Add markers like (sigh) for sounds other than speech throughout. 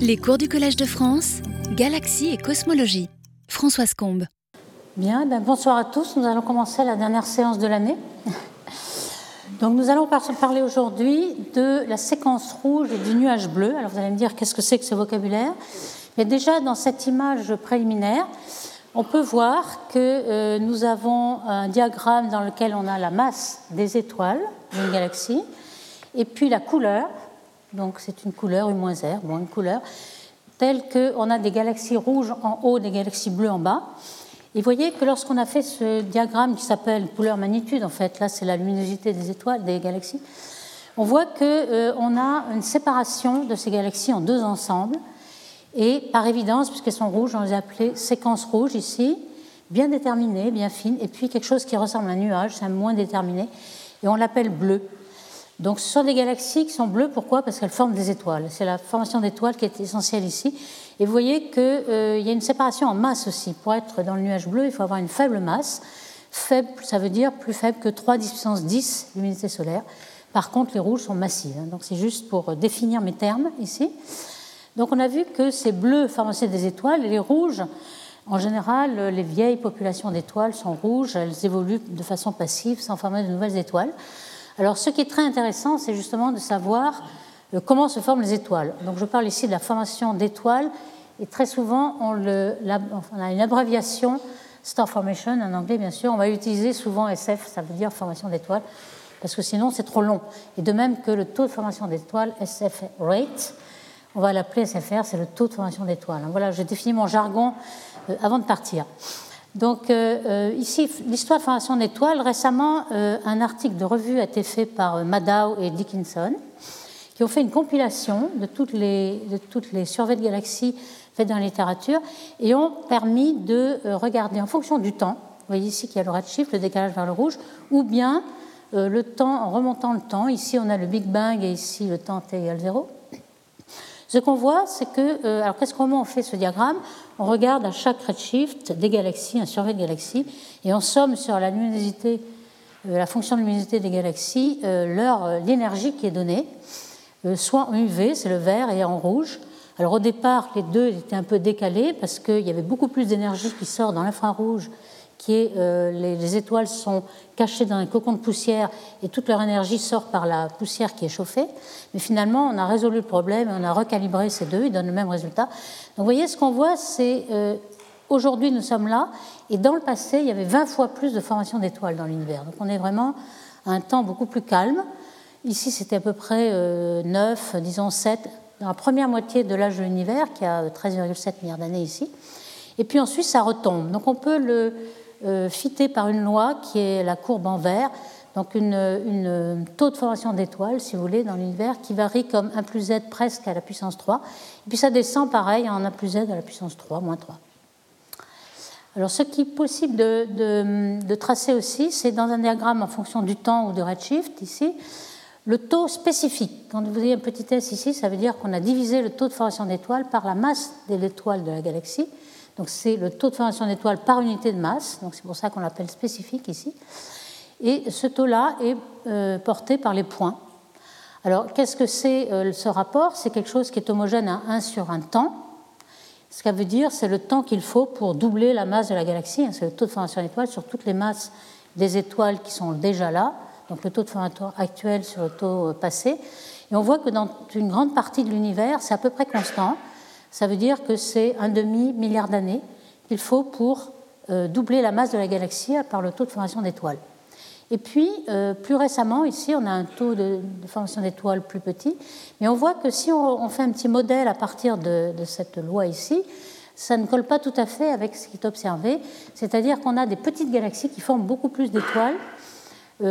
Les cours du Collège de France, Galaxie et Cosmologie. Françoise Combe. Bien, ben bonsoir à tous. Nous allons commencer la dernière séance de l'année. Donc nous allons parler aujourd'hui de la séquence rouge et du nuage bleu. Alors vous allez me dire qu'est-ce que c'est que ce vocabulaire? Mais déjà dans cette image préliminaire, on peut voir que euh, nous avons un diagramme dans lequel on a la masse des étoiles d'une galaxie et puis la couleur. Donc c'est une couleur U R, bon, une couleur telle qu'on a des galaxies rouges en haut, des galaxies bleues en bas. Et vous voyez que lorsqu'on a fait ce diagramme qui s'appelle couleur magnitude, en fait, là c'est la luminosité des étoiles, des galaxies, on voit qu'on euh, a une séparation de ces galaxies en deux ensembles. Et par évidence, puisqu'elles sont rouges, on les a appelées séquences rouges ici, bien déterminées, bien fines, et puis quelque chose qui ressemble à un nuage, c'est moins déterminé, et on l'appelle bleu. Donc ce sont des galaxies qui sont bleues, pourquoi? Parce qu'elles forment des étoiles. C'est la formation d'étoiles qui est essentielle ici. Et vous voyez qu'il euh, y a une séparation en masse aussi. Pour être dans le nuage bleu, il faut avoir une faible masse. Faible, ça veut dire plus faible que 3 10 puissance 10 l'unité solaire. Par contre, les rouges sont massives. Hein. donc c'est juste pour définir mes termes ici. Donc on a vu que ces bleus formaient des étoiles et les rouges, en général, les vieilles populations d'étoiles sont rouges, elles évoluent de façon passive sans former de nouvelles étoiles. Alors ce qui est très intéressant, c'est justement de savoir euh, comment se forment les étoiles. Donc je parle ici de la formation d'étoiles et très souvent on, a une abréviation Star Formation en anglais bien sûr. On va utiliser souvent SF, ça veut dire formation d'étoiles, parce que sinon c'est trop long. Et de même que le taux de formation d'étoiles, SF rate, on va l'appeler SFR, c'est le taux de formation d'étoiles. Voilà, je définis mon jargon euh, avant de partir. Donc euh, euh, ici, l'histoire de formation d'étoiles, récemment, un article de revue a été fait par Maddow et Dickinson, qui ont fait une compilation de toutes les, de de galaxies faites dans la littérature et ont permis de regarder en fonction du temps, vous voyez ici qu'il y a le redshift, le décalage vers le rouge, ou bien le temps en remontant le temps. Ici, on a le Big Bang et ici, le temps t égale 0. Ce qu'on voit, c'est que, euh, alors qu'est-ce comment on fait ce diagramme? On regarde à chaque redshift des galaxies, un survey de galaxies, et on somme sur la luminosité, euh, la fonction de luminosité des galaxies, euh, leur l'énergie qui est donnée, soit en UV, c'est le vert, et en rouge. Alors au départ, les deux étaient un peu décalés parce qu'il y avait beaucoup plus d'énergie qui sort dans l'infrarouge qui est euh, les, étoiles sont cachées dans un cocon de poussière et toute leur énergie sort par la poussière qui est chauffée. Mais finalement, on a résolu le problème on a recalibré ces deux, ils donnent le même résultat. Donc vous voyez, ce qu'on voit, c'est euh, aujourd'hui nous sommes là et dans le passé, il y avait 20 fois plus de formation d'étoiles dans l'univers. Donc on est vraiment à un temps beaucoup plus calme. Ici, c'était à peu près 9, euh, disons 7, dans la première moitié de l'âge de l'univers, qui a 13,7 milliards d'années ici. Et puis ensuite, ça retombe. Donc on peut le, euh, fité par une loi qui est la courbe en vert, donc une, taux de formation d'étoiles, si vous voulez, dans l'univers, qui varie comme 1 plus z presque à la puissance 3. Et puis ça descend pareil en 1 plus z à la puissance 3, moins 3. Alors ce qui est possible de, tracer aussi, c'est dans un diagramme en fonction du temps ou de redshift, ici, le taux spécifique. Quand vous voyez un petit s ici, ça veut dire qu'on a divisé le taux de formation d'étoiles par la masse de l'étoile de la galaxie. Donc c'est le taux de formation d'étoiles par unité de masse, donc c'est pour ça qu'on l'appelle spécifique ici. Et ce taux-là est euh, porté par les points. Alors qu'est-ce que c'est euh, ce rapport? C'est quelque chose qui est homogène à 1 sur un temps. Ce que ça veut dire, c'est le temps qu'il faut pour doubler la masse de la galaxie. Hein, c'est le taux de formation d'étoiles sur toutes les masses des étoiles qui sont déjà là. Donc le taux de formation actuel sur le taux euh, passé. Et on voit que dans une grande partie de l'univers, c'est à peu près constant. Ça veut dire que c'est un demi-milliard d'années qu'il faut pour euh, doubler la masse de la galaxie par le taux de formation d'étoiles. Et puis, euh, plus récemment, ici, on a un taux de, formation d'étoiles plus petit, mais on voit que si on, fait un petit modèle à partir de, cette loi ici, ça ne colle pas tout à fait avec ce qui est observé, c'est-à-dire qu'on a des petites galaxies qui forment beaucoup plus d'étoiles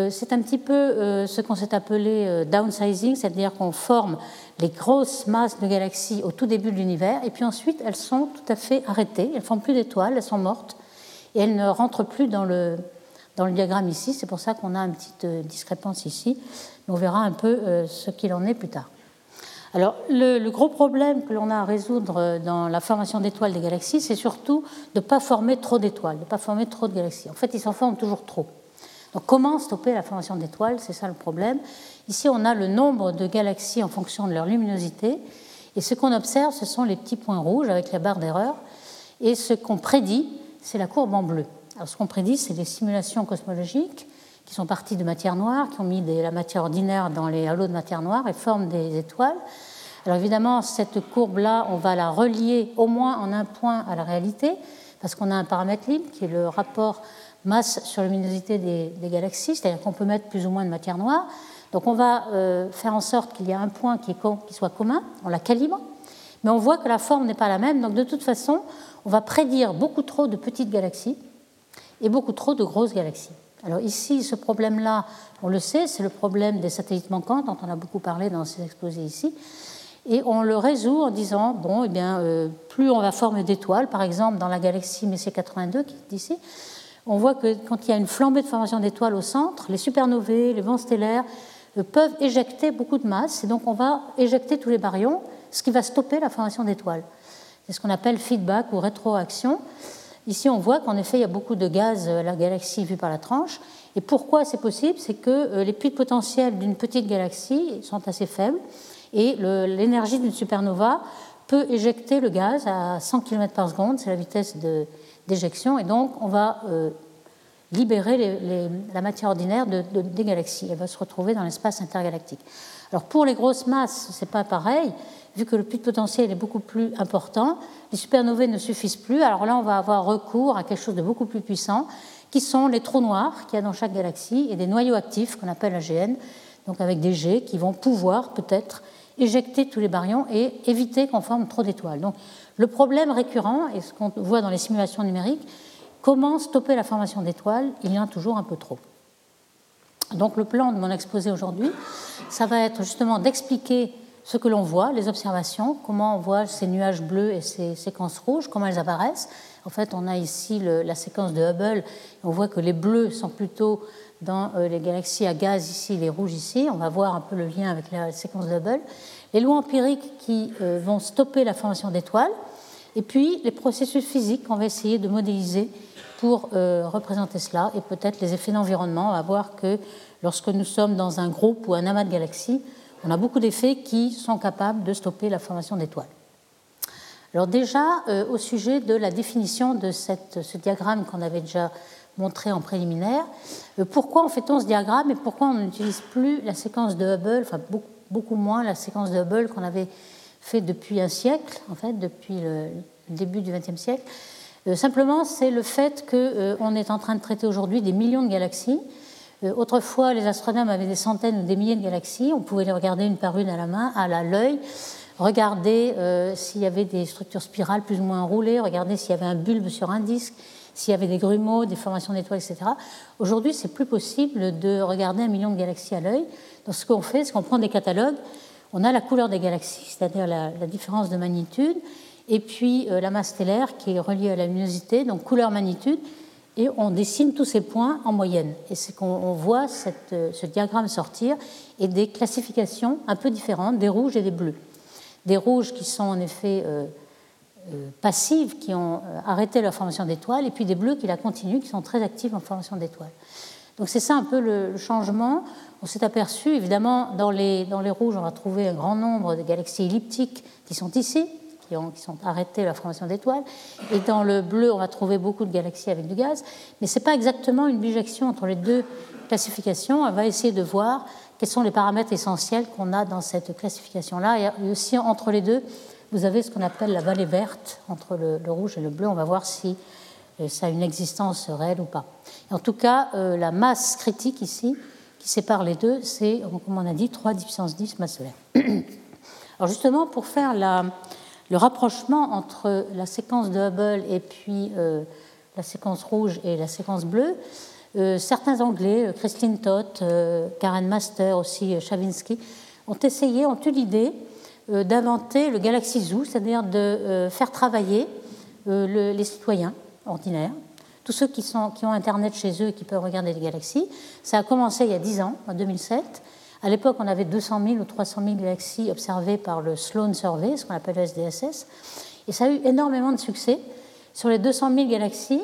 c'est un petit peu euh, ce qu'on s'est appelé euh, downsizing, c'est-à-dire qu'on forme les grosses masses de galaxies au tout début de l'univers, et puis ensuite elles sont tout à fait arrêtées, elles ne font plus d'étoiles, elles sont mortes, et elles ne rentrent plus dans le, dans le diagramme ici, c'est pour ça qu'on a une petite discrépance ici, on verra un peu ce qu'il en est plus tard. Alors, le, le gros problème que l'on a à résoudre dans la formation d'étoiles des galaxies, c'est surtout de ne pas former trop d'étoiles, de ne pas former trop de galaxies. En fait, ils s'en forment toujours trop. Comment stopper la formation d'étoiles C'est ça le problème. Ici, on a le nombre de galaxies en fonction de leur luminosité. Et ce qu'on observe, ce sont les petits points rouges avec la barre d'erreur. Et ce qu'on prédit, c'est la courbe en bleu. Alors ce qu'on prédit, c'est des simulations cosmologiques qui sont parties de matière noire, qui ont mis de la matière ordinaire dans les halos de matière noire et forment des étoiles. Alors évidemment, cette courbe-là, on va la relier au moins en un point à la réalité, parce qu'on a un paramètre libre qui est le rapport masse sur luminosité des, galaxies, c'est-à-dire qu'on peut mettre plus ou moins de matière noire. Donc on va euh, faire en sorte qu'il y ait un point qui, soit commun, on la calibre, mais on voit que la forme n'est pas la même, donc de toute façon, on va prédire beaucoup trop de petites galaxies et beaucoup trop de grosses galaxies. Alors ici, ce problème-là, on le sait, c'est le problème des satellites manquants dont on a beaucoup parlé dans ces exposés ici. Et on le résout en disant, bon, eh bien, euh, plus on va former d'étoiles, par exemple dans la galaxie Messier 82 qui est ici, on voit que quand il y a une flambée de formation d'étoiles au centre, les supernovae, les vents stellaires euh, peuvent éjecter beaucoup de masse, et donc on va éjecter tous les baryons, ce qui va stopper la formation d'étoiles. C'est ce qu'on appelle feedback ou rétroaction. Ici, on voit qu'en effet, il y a beaucoup de gaz à la galaxie vue par la tranche. Et pourquoi c'est possible? C'est que euh, les puits potentiels d'une petite galaxie sont assez faibles et l'énergie d'une supernova peut éjecter le gaz à 100 km par seconde, c'est la vitesse d'éjection, et donc on va euh, libérer la matière ordinaire des galaxies. Elle va se retrouver dans l'espace intergalactique. Alors pour les grosses masses, ce n'est pas pareil vu que le puits potentiel est beaucoup plus important, les supernovae ne suffisent plus. Alors là, on va avoir recours à quelque chose de beaucoup plus puissant, qui sont les trous noirs qu'il y a dans chaque galaxie et des noyaux actifs qu'on appelle AGN, donc avec des jets qui vont pouvoir peut-être éjecter tous les baryons et éviter qu'on forme trop d'étoiles. Le problème récurrent, et ce qu'on voit dans les simulations numériques, comment stopper la formation d'étoiles Il y en a toujours un peu trop. Donc le plan de mon exposé aujourd'hui, ça va être justement d'expliquer ce que l'on voit, les observations, comment on voit ces nuages bleus et ces séquences rouges, comment elles apparaissent. En fait, on a ici la séquence de Hubble. On voit que les bleus sont plutôt dans euh, les galaxies à gaz ici, les rouges ici. On va voir un peu le lien avec la séquence de Hubble. Les lois empiriques qui euh, vont stopper la formation d'étoiles. Et puis les processus physiques qu'on va essayer de modéliser pour euh, représenter cela et peut-être les effets d'environnement. On va voir que lorsque nous sommes dans un groupe ou un amas de galaxies, on a beaucoup d'effets qui sont capables de stopper la formation d'étoiles. Alors déjà, euh, au sujet de la définition de ce diagramme qu'on avait déjà montré en préliminaire, pourquoi en fait-on ce diagramme et pourquoi on n'utilise plus la séquence de Hubble, enfin beaucoup, moins la séquence de Hubble qu'on avait fait depuis un siècle, en fait, depuis le, début du XXe siècle. Euh, Simplement, c'est le fait qu'on est en train de traiter aujourd'hui des millions de galaxies. Euh, autrefois, les astronomes avaient des centaines ou des milliers de galaxies. On pouvait les regarder une par une à la main, à l'œil, regarder euh, s'il y avait des structures spirales plus ou moins enroulées, regarder s'il y avait un bulbe sur un disque, s'il y avait des grumeaux, des formations d'étoiles, etc. Aujourd'hui, c'est plus possible de regarder un million de galaxies à l'œil. Donc, ce qu'on fait, c'est qu'on prend des catalogues. On a la couleur des galaxies, c'est-à-dire la, différence de magnitude, et puis euh, la masse stellaire qui est reliée à la luminosité, donc couleur-magnitude et on dessine tous ces points en moyenne. Et c'est qu'on voit euh, ce diagramme sortir et des classifications un peu différentes des rouges et des bleus. Des rouges qui sont en effet euh, passives, qui ont arrêté leur formation d'étoiles, et puis des bleus qui la continuent, qui sont très actifs en formation d'étoiles. Donc c'est ça un peu le, changement. On s'est aperçu, évidemment, dans les, dans les rouges, on va trouver un grand nombre de galaxies elliptiques qui sont ici, qui, ont, qui sont la formation d'étoiles. Et dans le bleu, on va trouver beaucoup de galaxies avec du gaz. Mais ce n'est pas exactement une bijection entre les deux classifications. On va essayer de voir quels sont les paramètres essentiels qu'on a dans cette classification-là. Et aussi, entre les deux, vous avez ce qu'on appelle la vallée verte, entre le, rouge et le bleu. On va voir si euh, ça a une existence réelle ou pas. en tout cas, euh, la masse critique ici, qui sépare les deux, c'est, comme on a dit, 3 10 puissance 10 masse solaire. (coughs) Alors justement, pour faire le rapprochement entre la séquence de Hubble et puis euh, la séquence rouge et la séquence bleue, certains Anglais, Christine Toth, Karen Master, aussi Chavinsky, ont essayé, ont eu l'idée d'inventer le Galaxy Zoo, c'est-à-dire de faire travailler les citoyens ordinaires, tous ceux qui, ont Internet chez eux et qui peuvent regarder les galaxies. Ça a commencé il y a 10 ans, en 2007. À l'époque, on avait 200 000 ou 300 000 galaxies observées par le Sloan Survey, ce qu'on appelle le SDSS, et ça a eu énormément de succès. Sur les 200 000 galaxies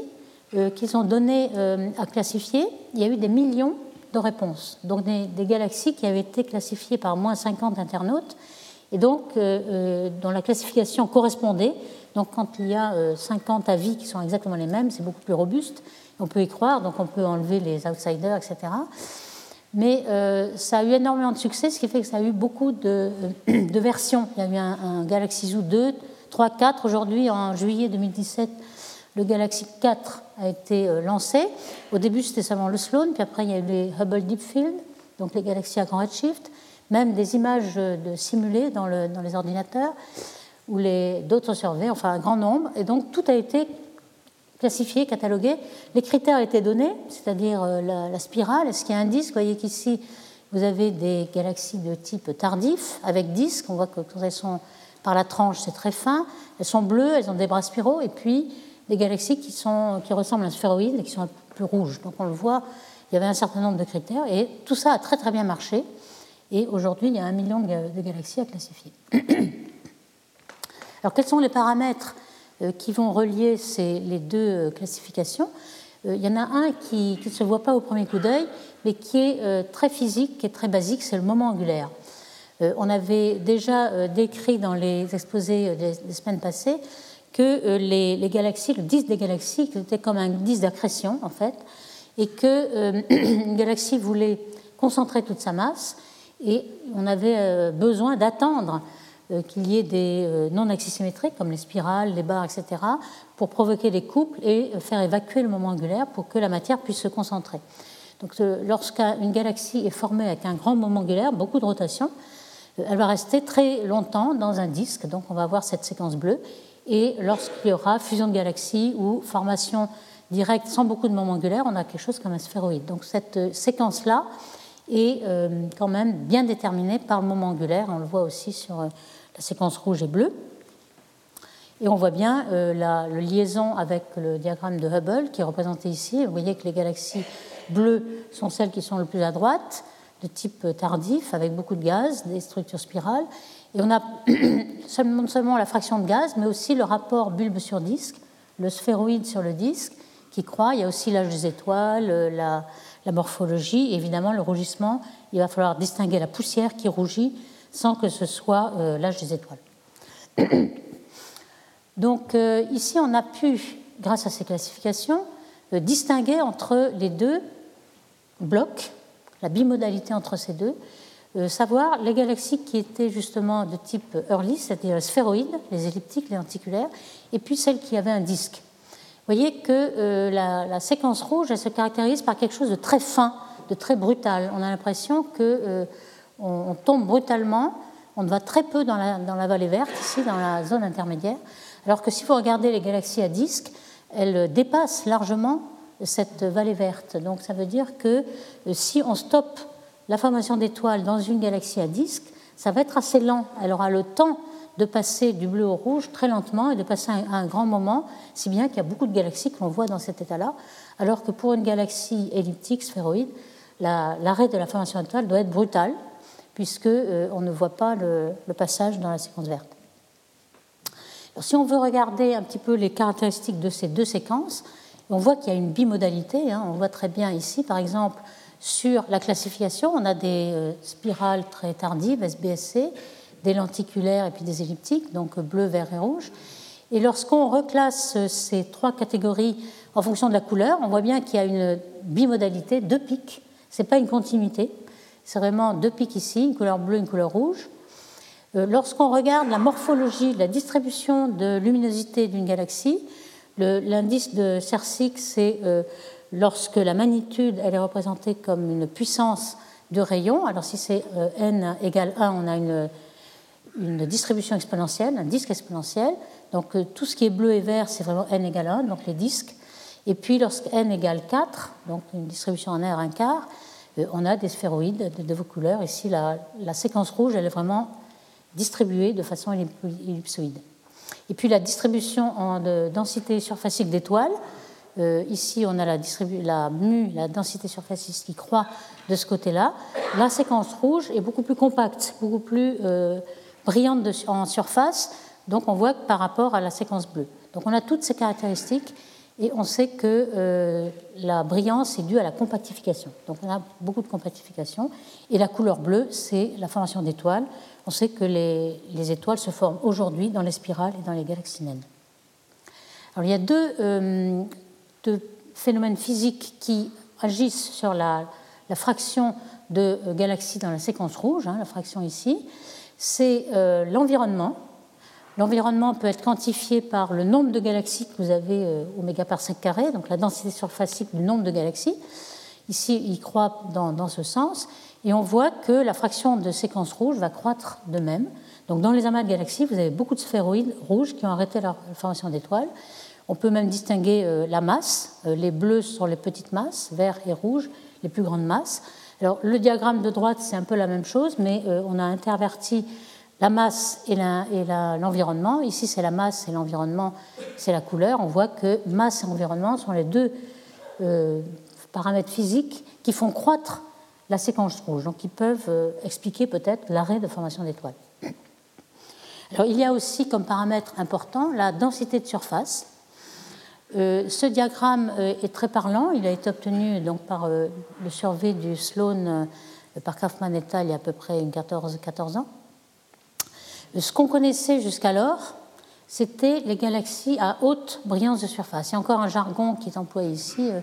euh, qu'ils ont donné euh, à classifier, il y a eu des millions de réponses. Donc des, galaxies qui avaient été classifiées par moins 50 internautes, et donc dont la classification correspondait. Donc quand il y a 50 avis qui sont exactement les mêmes, c'est beaucoup plus robuste, on peut y croire, donc on peut enlever les outsiders, etc. Mais ça a eu énormément de succès, ce qui fait que ça a eu beaucoup de, (clears throat) versions. Il y a eu un, un Galaxy Zoo 2, 3, 4. Aujourd'hui, en juillet 2017, le Galaxy 4 a été euh, lancé. Au début, c'était seulement le Sloan, puis après, il y a eu les Hubble Deep Field, donc les galaxies à grand redshift, même des images de simulées dans, les ordinateurs, où d'autres surveillent, enfin un grand nombre. Et donc, tout a été classifié, catalogué. Les critères étaient donnés, c'est-à-dire euh, la, spirale. Est-ce qu'il y a un disque? Vous voyez qu'ici, vous avez des galaxies de type tardif avec disque. On voit que quand elles sont par la tranche, c'est très fin. Elles sont bleues, elles ont des bras spiraux. Et puis, des galaxies qui ressemblent à un sphéroïde et qui sont un peu plus rouges. Donc on le voit, il y avait un certain nombre de critères et tout ça a très très bien marché. Et aujourd'hui, il y a un million de galaxies à classifier. Alors quels sont les paramètres euh, qui vont relier ces, les deux euh, classifications? Euh, Il y en a un qui ne se voit pas au premier coup d'œil, mais qui est très physique, qui est très basique, c'est le moment angulaire. On avait déjà décrit dans les exposés des semaines passées que euh, les, galaxies, le disque des galaxies, était comme un disque d'accrétion en fait, et que euh, (clears throat) galaxie voulait concentrer toute sa masse, et on avait euh, besoin d'attendre qu'il y ait des non-axes symétriques comme les spirales, les barres, etc., pour provoquer des couples et faire évacuer le moment angulaire pour que la matière puisse se concentrer. Donc, lorsqu'une galaxie est formée avec un grand moment angulaire, beaucoup de rotation, elle va rester très longtemps dans un disque, donc on va avoir cette séquence bleue, et lorsqu'il y aura fusion de galaxies ou formation directe sans beaucoup de moments angulaires, on a quelque chose comme un sphéroïde. Donc cette euh, séquence-là est euh, quand même bien déterminée par le moment angulaire. On le voit aussi sur euh, la séquence rouge et bleue. Et on voit bien la, liaison avec le diagramme de Hubble qui est représenté ici. Vous voyez que les galaxies bleues sont celles qui sont le plus à droite, de type tardif, avec beaucoup de gaz, des structures spirales. Et on a (clears throat) non seulement la fraction de gaz, mais aussi le rapport bulbe sur disque, le sphéroïde sur le disque, qui croît. Il y a aussi l'âge des étoiles, euh, la, morphologie, évidemment le rougissement. Il va falloir distinguer la poussière qui rougit sans que ce soit euh, l'âge des étoiles. (coughs) Donc euh, ici, on a pu, grâce à ces classifications, distinguer entre les deux blocs, la bimodalité entre ces deux, euh, savoir les galaxies qui étaient justement de type early, c'est-à-dire sphéroïdes, les elliptiques, les lenticulaires, et puis celles qui avaient un disque. Vous voyez que euh, la, séquence rouge, se caractérise par quelque chose de très fin, de très brutal. On a l'impression qu'on euh, on tombe brutalement, on va très peu dans la, dans la, vallée verte, ici dans la zone intermédiaire, alors que si vous regardez les galaxies à disque, elles dépassent largement cette vallée verte. Donc ça veut dire que si on stoppe la formation d'étoiles dans une galaxie à disque, ça va être assez lent. Elle aura le temps de passer du bleu au rouge très lentement et de passer à un grand moment, si bien qu'il y a beaucoup de galaxies que l'on voit dans cet état-là, alors que pour une galaxie elliptique, sphéroïde, l'arrêt de la formation d'étoiles doit être brutal, puisqu'on euh, on ne voit pas le, passage dans la séquence verte. si on veut regarder un petit peu les caractéristiques de ces deux séquences, on voit qu'il y a une bimodalité. Hein. on voit très bien ici, par exemple, sur la classification, on a des euh, spirales très tardives, SBSC, des lenticulaires et puis des elliptiques, donc bleu, vert et rouge. Et lorsqu'on reclasse ces trois catégories en fonction de la couleur, on voit bien qu'il y a une bimodalité, deux pics. Ce n'est pas une continuité, c'est vraiment deux pics ici, une couleur bleue, une couleur rouge. Euh, lorsqu'on regarde la morphologie, la distribution de luminosité d'une galaxie, l'indice de Cersix, c'est euh, lorsque la magnitude elle est représentée comme une puissance de rayon. Alors si c'est euh, n égale 1, on a une, une, distribution exponentielle, un disque exponentiel. Donc euh, tout ce qui est bleu et vert, c'est vraiment n égale 1, donc les disques. Et puis lorsque n égale 4, donc une distribution en R un quart, euh, on a des sphéroïdes de, vos couleurs. Ici, la, la, séquence rouge, elle est vraiment distribuée de façon ellipsoïde. Et puis la distribution en de densité surfacique d'étoiles, euh, ici, on a la, la mu, la densité surfacique qui croît de ce côté-là. La séquence rouge est beaucoup plus compacte, beaucoup plus brillante en surface. Donc, on voit que par rapport à la séquence bleue. Donc, on a toutes ces caractéristiques Et on sait que euh, la brillance est due à la compactification. Donc on a beaucoup de compactification. Et la couleur bleue, c'est la formation d'étoiles. On sait que les, étoiles se forment aujourd'hui dans les spirales et dans les galaxies naines. Alors il y a deux, euh, phénomènes physiques qui agissent sur la, fraction de euh, galaxies dans la séquence rouge, hein, la fraction ici. C'est l'environnement, L'environnement peut être quantifié par le nombre de galaxies que vous avez euh, au mégaparsec carré, donc la densité surfacique du nombre de galaxies. Ici, il croît dans, ce sens. Et on voit que la fraction de séquence rouge va croître de même. Donc dans les amas de galaxies, vous avez beaucoup de sphéroïdes rouges qui ont arrêté leur formation d'étoiles. On peut même distinguer euh, la masse. Euh, les bleus sont les petites masses, verts et rouges les plus grandes masses. Le diagramme de droite, c'est un peu la même chose, mais on a interverti la masse et l'environnement. Ici, c'est la masse et l'environnement, c'est la couleur. On voit que masse et environnement sont les deux euh, paramètres physiques qui font croître la séquence rouge, donc qui peuvent euh, expliquer peut-être l'arrêt de formation d'étoiles. Il y a aussi comme paramètre important la densité de surface. Euh, ce diagramme est très parlant. Il a été obtenu donc, par le survey du Sloan par Kaufman et il y a à peu près 14, 14 ans. Ce qu'on connaissait jusqu'alors, c'était les galaxies à haute brillance de surface. Il y a encore un jargon qui est employé ici, euh,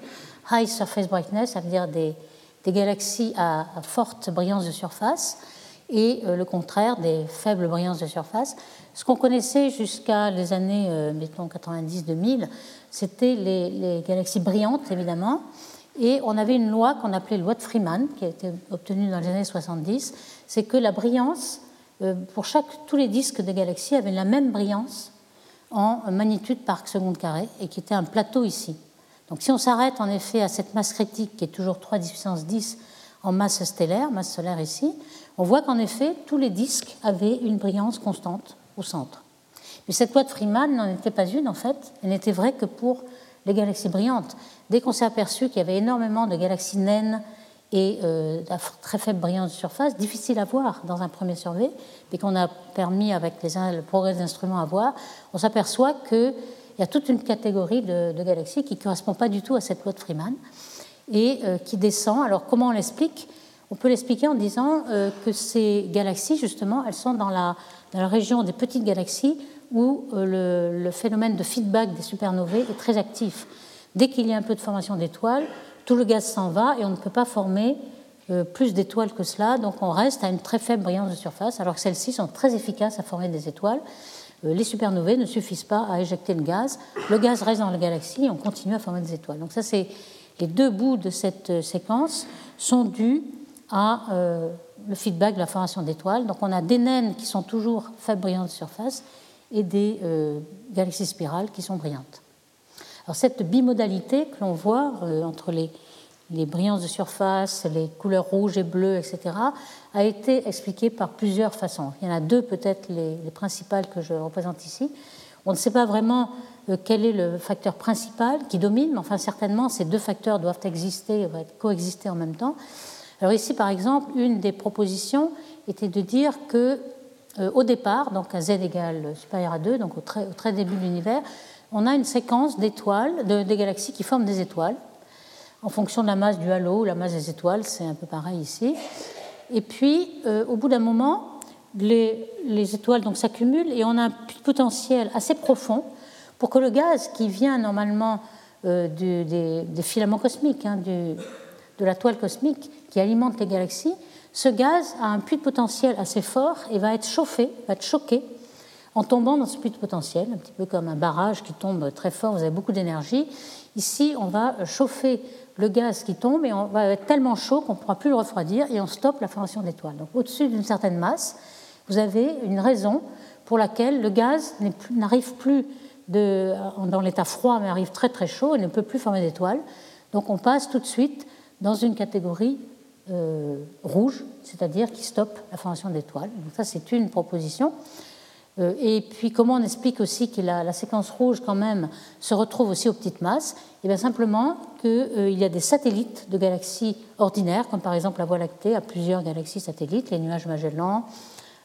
high surface brightness, ça veut dire des, galaxies à, forte brillance de surface, et euh, le contraire des faibles brillances de surface. Ce qu'on connaissait jusqu'à les années, euh, mettons, 90-2000, c'était les, galaxies brillantes, évidemment, et on avait une loi qu'on appelait loi de Freeman, qui a été obtenue dans les années 70, c'est que la brillance euh, pour chaque, tous les disques de galaxies avaient la même brillance en magnitude par seconde carré et qui était un plateau ici. Donc si on s'arrête en effet à cette masse critique qui est toujours 3 puissance 10 en masse stellaire, masse solaire ici, on voit qu'en effet tous les disques avaient une brillance constante au centre. Mais cette loi de Freeman n'en était pas une en fait, elle n'était vraie que pour les galaxies brillantes. Dès qu'on s'est aperçu qu'il y avait énormément de galaxies naines et euh, très faible brillance de surface, difficile à voir dans un premier survey, et qu'on a permis avec les, le progrès des instruments à voir, on s'aperçoit qu'il y a toute une catégorie de, galaxies qui ne correspond pas du tout à cette loi de Freeman et euh, qui descend. Alors comment on l'explique? On peut l'expliquer en disant euh, que ces galaxies, justement, elles sont dans la, dans la région des petites galaxies où euh, le, phénomène de feedback des supernovae est très actif. Dès qu'il y a un peu de formation d'étoiles, tout le gaz s'en va et on ne peut pas former euh, plus d'étoiles que cela, donc on reste à une très faible brillance de surface, alors que celles-ci sont très efficaces à former des étoiles. Euh, les supernovae ne suffisent pas à éjecter le gaz. Le gaz reste dans la galaxie et on continue à former des étoiles. Donc ça, c'est les deux bouts de cette séquence sont dus à le feedback de la formation d'étoiles. Donc on a des naines qui sont toujours faibles brillantes de surface et des galaxies spirales qui sont brillantes. Alors cette bimodalité que l'on voit euh, entre les, brillances de surface, les couleurs rouges et bleues, etc., a été expliquée par plusieurs façons. Il y en a deux peut-être les, principales que je représente ici. On ne sait pas vraiment euh, quel est le facteur principal qui domine, mais enfin certainement ces deux facteurs doivent exister, doivent coexister en même temps. Alors ici, par exemple, une des propositions était de dire que euh, au départ, donc à z égale supérieur à 2, donc au très, début de l'univers, on a une séquence d'étoiles, de, des galaxies qui forment des étoiles, en fonction de la masse du halo ou la masse des étoiles, c'est un peu pareil ici. Et puis, euh, au bout d'un moment, les, étoiles s'accumulent et on a un potentiel assez profond pour que le gaz qui vient normalement euh, des, filaments cosmiques, hein, de la toile cosmique qui alimente les galaxies, ce gaz a un puits de potentiel assez fort et va être chauffé, va être choqué en tombant dans ce puits de potentiel, un petit peu comme un barrage qui tombe très fort, vous avez beaucoup d'énergie. Ici, on va chauffer le gaz qui tombe et on va être tellement chaud qu'on ne pourra plus le refroidir et on stoppe la formation d'étoiles. Donc au-dessus d'une certaine masse, vous avez une raison pour laquelle le gaz n'arrive plus, dans l'état froid, mais arrive très très chaud et ne peut plus former d'étoiles. Donc on passe tout de suite dans une catégorie euh, rouge, c'est-à-dire qui stoppe la formation d'étoiles. Donc ça, c'est une proposition. Euh, et puis comment on explique aussi que la, séquence rouge quand même se retrouve aussi aux petites masses? Eh bien simplement qu'il euh, y a des satellites de galaxies ordinaires, comme par exemple la Voie lactée a plusieurs galaxies satellites, les nuages Magellan,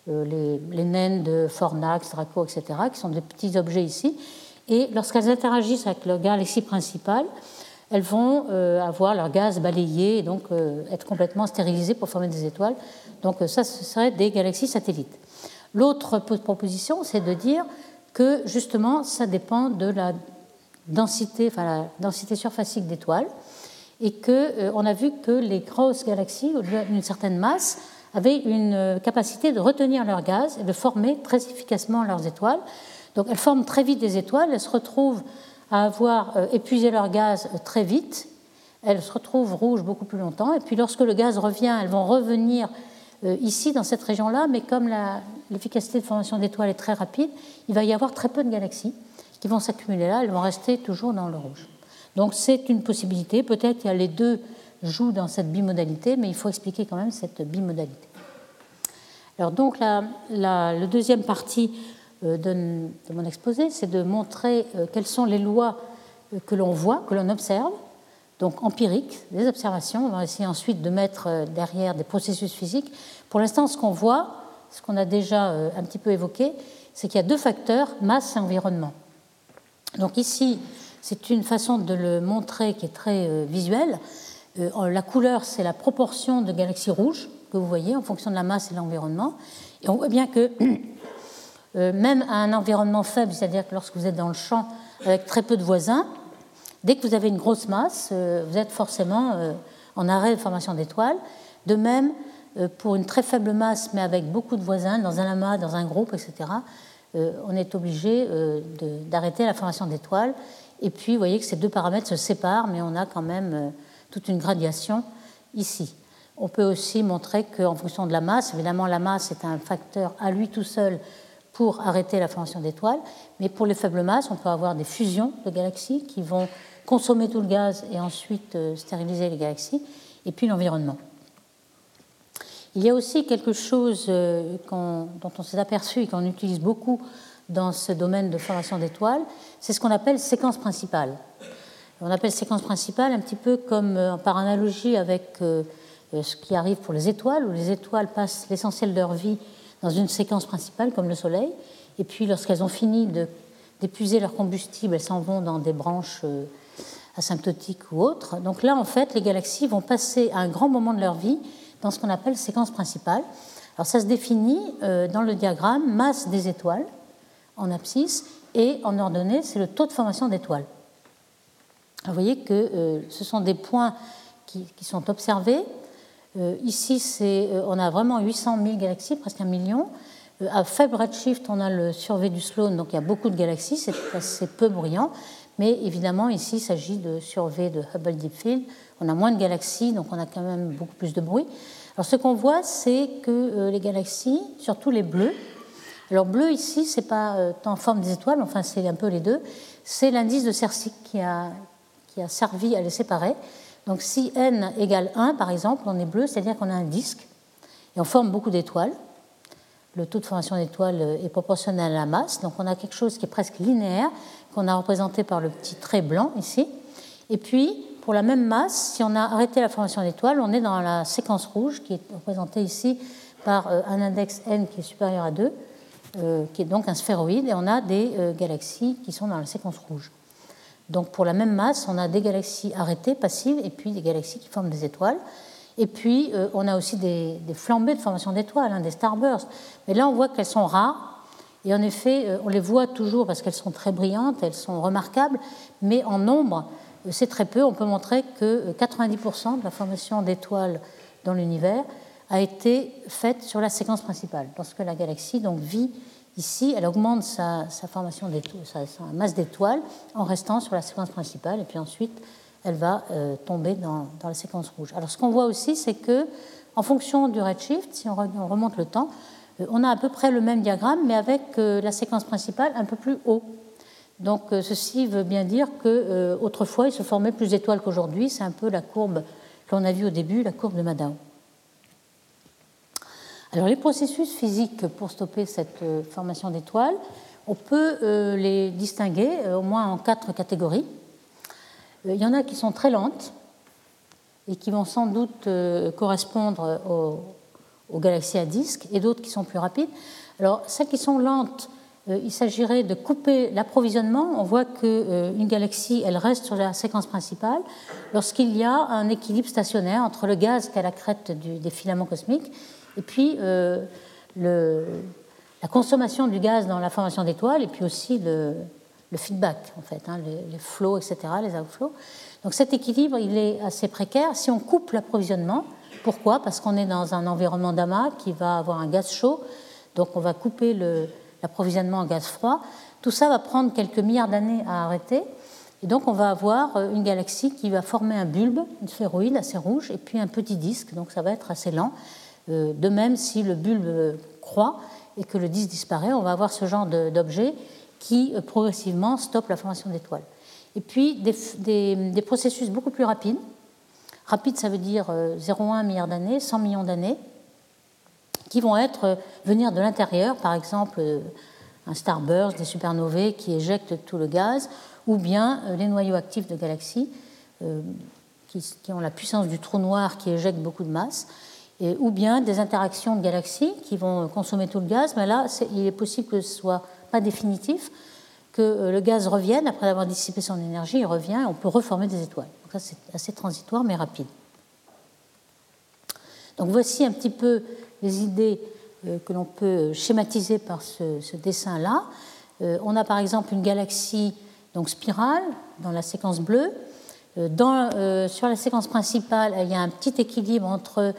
euh, les, naines de Fornax, Draco, etc., qui sont des petits objets ici. Et lorsqu'elles interagissent avec leur galaxie principale, elles vont avoir leur gaz balayé et donc être complètement stérilisées pour former des étoiles. Donc ça, ce serait des galaxies satellites. L'autre proposition, c'est de dire que justement, ça dépend de la densité, enfin la densité surfacique d'étoiles, et qu'on euh, a vu que les grosses galaxies, au-delà d'une certaine masse, avaient une euh, capacité de retenir leur gaz et de former très efficacement leurs étoiles. Donc elles forment très vite des étoiles, elles se retrouvent à avoir euh, épuisé leur gaz très vite, elles se retrouvent rouges beaucoup plus longtemps, et puis lorsque le gaz revient, elles vont revenir ici, dans cette région-là, mais comme l'efficacité de formation d'étoiles est très rapide, il va y avoir très peu de galaxies qui vont s'accumuler là, elles vont rester toujours dans le rouge. Donc c'est une possibilité, peut-être que les deux jouent dans cette bimodalité, mais il faut expliquer quand même cette bimodalité. Alors donc la, deuxième partie euh, de, mon exposé, c'est de montrer euh, quelles sont les lois euh, que l'on voit, que l'on observe, donc empiriques, des observations. On va essayer ensuite de mettre derrière des processus physiques. Pour l'instant, ce qu'on voit, ce qu'on a déjà un petit peu évoqué, c'est qu'il y a deux facteurs, masse et environnement. Donc ici, c'est une façon de le montrer qui est très visuelle. La couleur, c'est la proportion de galaxies rouges que vous voyez en fonction de la masse et de l'environnement. Et on voit bien que (clears throat) même à un environnement faible, c'est-à-dire que lorsque vous êtes dans le champ avec très peu de voisins, dès que vous avez une grosse masse, vous êtes forcément en arrêt de formation d'étoiles. De même, pour une très faible masse, mais avec beaucoup de voisins, dans un amas, dans un groupe, etc., euh, on est obligé euh, d'arrêter la formation d'étoiles. Et puis, vous voyez que ces deux paramètres se séparent, mais on a quand même euh, toute une gradation ici. On peut aussi montrer qu'en fonction de la masse, évidemment, la masse est un facteur à lui tout seul pour arrêter la formation d'étoiles, mais pour les faibles masses, on peut avoir des fusions de galaxies qui vont consommer tout le gaz et ensuite stériliser les galaxies, et puis l'environnement. Il y a aussi quelque chose euh, dont on s'est aperçu et qu'on utilise beaucoup dans ce domaine de formation d'étoiles, c'est ce qu'on appelle séquence principale. On appelle séquence principale un petit peu comme euh, par analogie avec euh, ce qui arrive pour les étoiles, où les étoiles passent l'essentiel de leur vie dans une séquence principale comme le Soleil, et puis lorsqu'elles ont fini d'épuiser leur combustible, elles s'en vont dans des branches asymptotiques ou autres. Donc là, en fait, les galaxies vont passer à un grand moment de leur vie dans ce qu'on appelle séquence principale. Alors ça se définit euh, dans le diagramme masse des étoiles en abscisse et en ordonnée, c'est le taux de formation d'étoiles. Vous voyez que euh, ce sont des points qui, sont observés. Euh, ici, on a vraiment 800 000 galaxies, presque un million. à faible redshift, on a le survey du Sloan, donc il y a beaucoup de galaxies, c'est assez peu bruyant. Mais évidemment, ici, il s'agit de survey de Hubble Deep Field, on a moins de galaxies, donc on a quand même beaucoup plus de bruit. Alors ce qu'on voit, c'est que euh, les galaxies, surtout les bleus, alors bleu ici, c'est pas euh, en forme des étoiles, enfin c'est un peu les deux, c'est l'indice de a, qui a servi à les séparer. Donc si n égale 1, par exemple, on est bleu, c'est-à-dire qu'on a un disque et on forme beaucoup d'étoiles. Le taux de formation d'étoiles est proportionnel à la masse, donc on a quelque chose qui est presque linéaire, qu'on a représenté par le petit trait blanc ici. Et puis, pour la même masse, si on a arrêté la formation d'étoiles, on est dans la séquence rouge qui est représentée ici par euh, un index n qui est supérieur à 2, euh, qui est donc un sphéroïde, et on a des euh, galaxies qui sont dans la séquence rouge. Donc pour la même masse, on a des galaxies arrêtées, passives, et puis des galaxies qui forment des étoiles. Et puis on a aussi des, flambées de formation d'étoiles, hein, des starbursts. Mais là, on voit qu'elles sont rares. Et en effet, on les voit toujours parce qu'elles sont très brillantes, elles sont remarquables, mais en nombre, c'est très peu. On peut montrer que 90% de la formation d'étoiles dans l'univers a été faite sur la séquence principale. Lorsque la galaxie donc, vit ici, elle augmente sa, formation sa, masse d'étoiles en restant sur la séquence principale, et puis ensuite elle va euh, tomber dans, la séquence rouge. Alors ce qu'on voit aussi, c'est que en fonction du redshift, si on remonte le temps, euh, on a à peu près le même diagramme, mais avec euh, la séquence principale un peu plus haut. Donc ceci veut bien dire qu'autrefois, euh, il se formait plus d'étoiles qu'aujourd'hui. C'est un peu la courbe qu'on a vue au début, la courbe de Madao. Alors les processus physiques pour stopper cette euh, formation d'étoiles, on peut les distinguer au moins en quatre catégories. Il y en a qui sont très lentes et qui vont sans doute correspondre aux, galaxies à disque, et d'autres qui sont plus rapides. Alors celles qui sont lentes il s'agirait de couper l'approvisionnement. On voit qu'une galaxie, elle reste sur la séquence principale lorsqu'il y a un équilibre stationnaire entre le gaz la crête des filaments cosmiques et puis le, la consommation du gaz dans la formation d'étoiles et puis aussi le, feedback, en fait, hein, les, flots, etc., les outflows. Donc cet équilibre, il est assez précaire. Si on coupe l'approvisionnement, pourquoi? Parce qu'on est dans un environnement d'amas qui va avoir un gaz chaud, donc on va couper l'approvisionnement en gaz froid. Tout ça va prendre quelques milliards d'années à arrêter. Et donc on va avoir euh, une galaxie qui va former un bulbe, une sphéroïde assez rouge, et puis un petit disque, donc ça va être assez lent. Euh, de même, si le bulbe croît, et que le disque disparaît, on va avoir ce genre d'objet qui euh, progressivement stoppe la formation d'étoiles. Et puis des, processus beaucoup plus rapides. Rapide, ça veut dire 0,1 euh, milliard d'années, 100 millions d'années, qui vont être euh, venir de l'intérieur, par exemple un starburst, des supernovae qui éjectent tout le gaz, ou bien les noyaux actifs de galaxies qui, qui ont la puissance du trou noir qui éjecte beaucoup de masse ou bien des interactions de galaxies qui vont consommer tout le gaz, mais là, il est possible que ce ne soit pas définitif, que euh, le gaz revienne, après avoir dissipé son énergie, il revient et on peut reformer des étoiles. Donc ça, c'est assez transitoire, mais rapide. Donc voici un petit peu les idées euh, que l'on peut schématiser par ce, dessin-là. Euh, on a par exemple une galaxie donc spirale dans la séquence bleue. Sur la séquence principale, il y a un petit équilibre entre euh,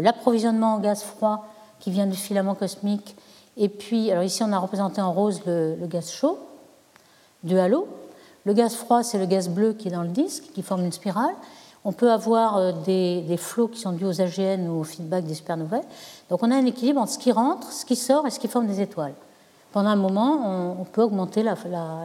l'approvisionnement en gaz froid qui vient du filament cosmique, et puis, alors ici on a représenté en rose le, gaz chaud du halo. Le gaz froid, c'est le gaz bleu qui est dans le disque, qui forme une spirale. On peut avoir euh, des, flots qui sont dus aux AGN ou au feedback des supernovae. Donc on a un équilibre entre ce qui rentre, ce qui sort et ce qui forme des étoiles. Pendant un moment, on, peut augmenter la,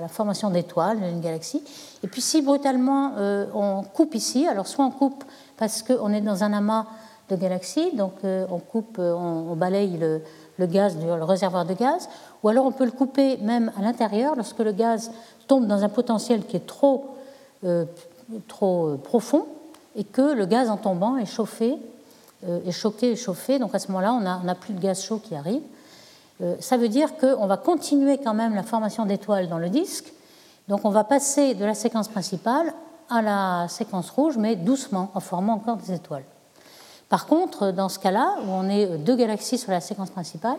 formation d'étoiles d'une galaxie. Et puis si brutalement euh, on coupe ici, alors soit on coupe parce qu'on est dans un amas de galaxies. Donc euh, on coupe, euh, on, balaye le, gaz, le réservoir de gaz, ou alors on peut le couper même à l'intérieur lorsque le gaz tombe dans un potentiel qui est trop, euh, trop profond et que le gaz en tombant est chauffé, est choqué et chauffé. Donc à ce moment-là, on n'a plus de gaz chaud qui arrive. ça veut dire qu'on va continuer quand même la formation d'étoiles dans le disque. Donc on va passer de la séquence principale à la séquence rouge, mais doucement, en formant encore des étoiles. Par contre, dans ce cas-là, où on est deux galaxies sur la séquence principale,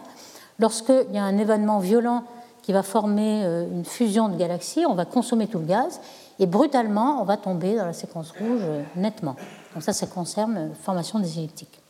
lorsqu'il y a un événement violent qui va former euh, une fusion de galaxies, on va consommer tout le gaz et brutalement, on va tomber dans la séquence rouge euh, nettement. Donc ça, ça concerne la formation des elliptiques.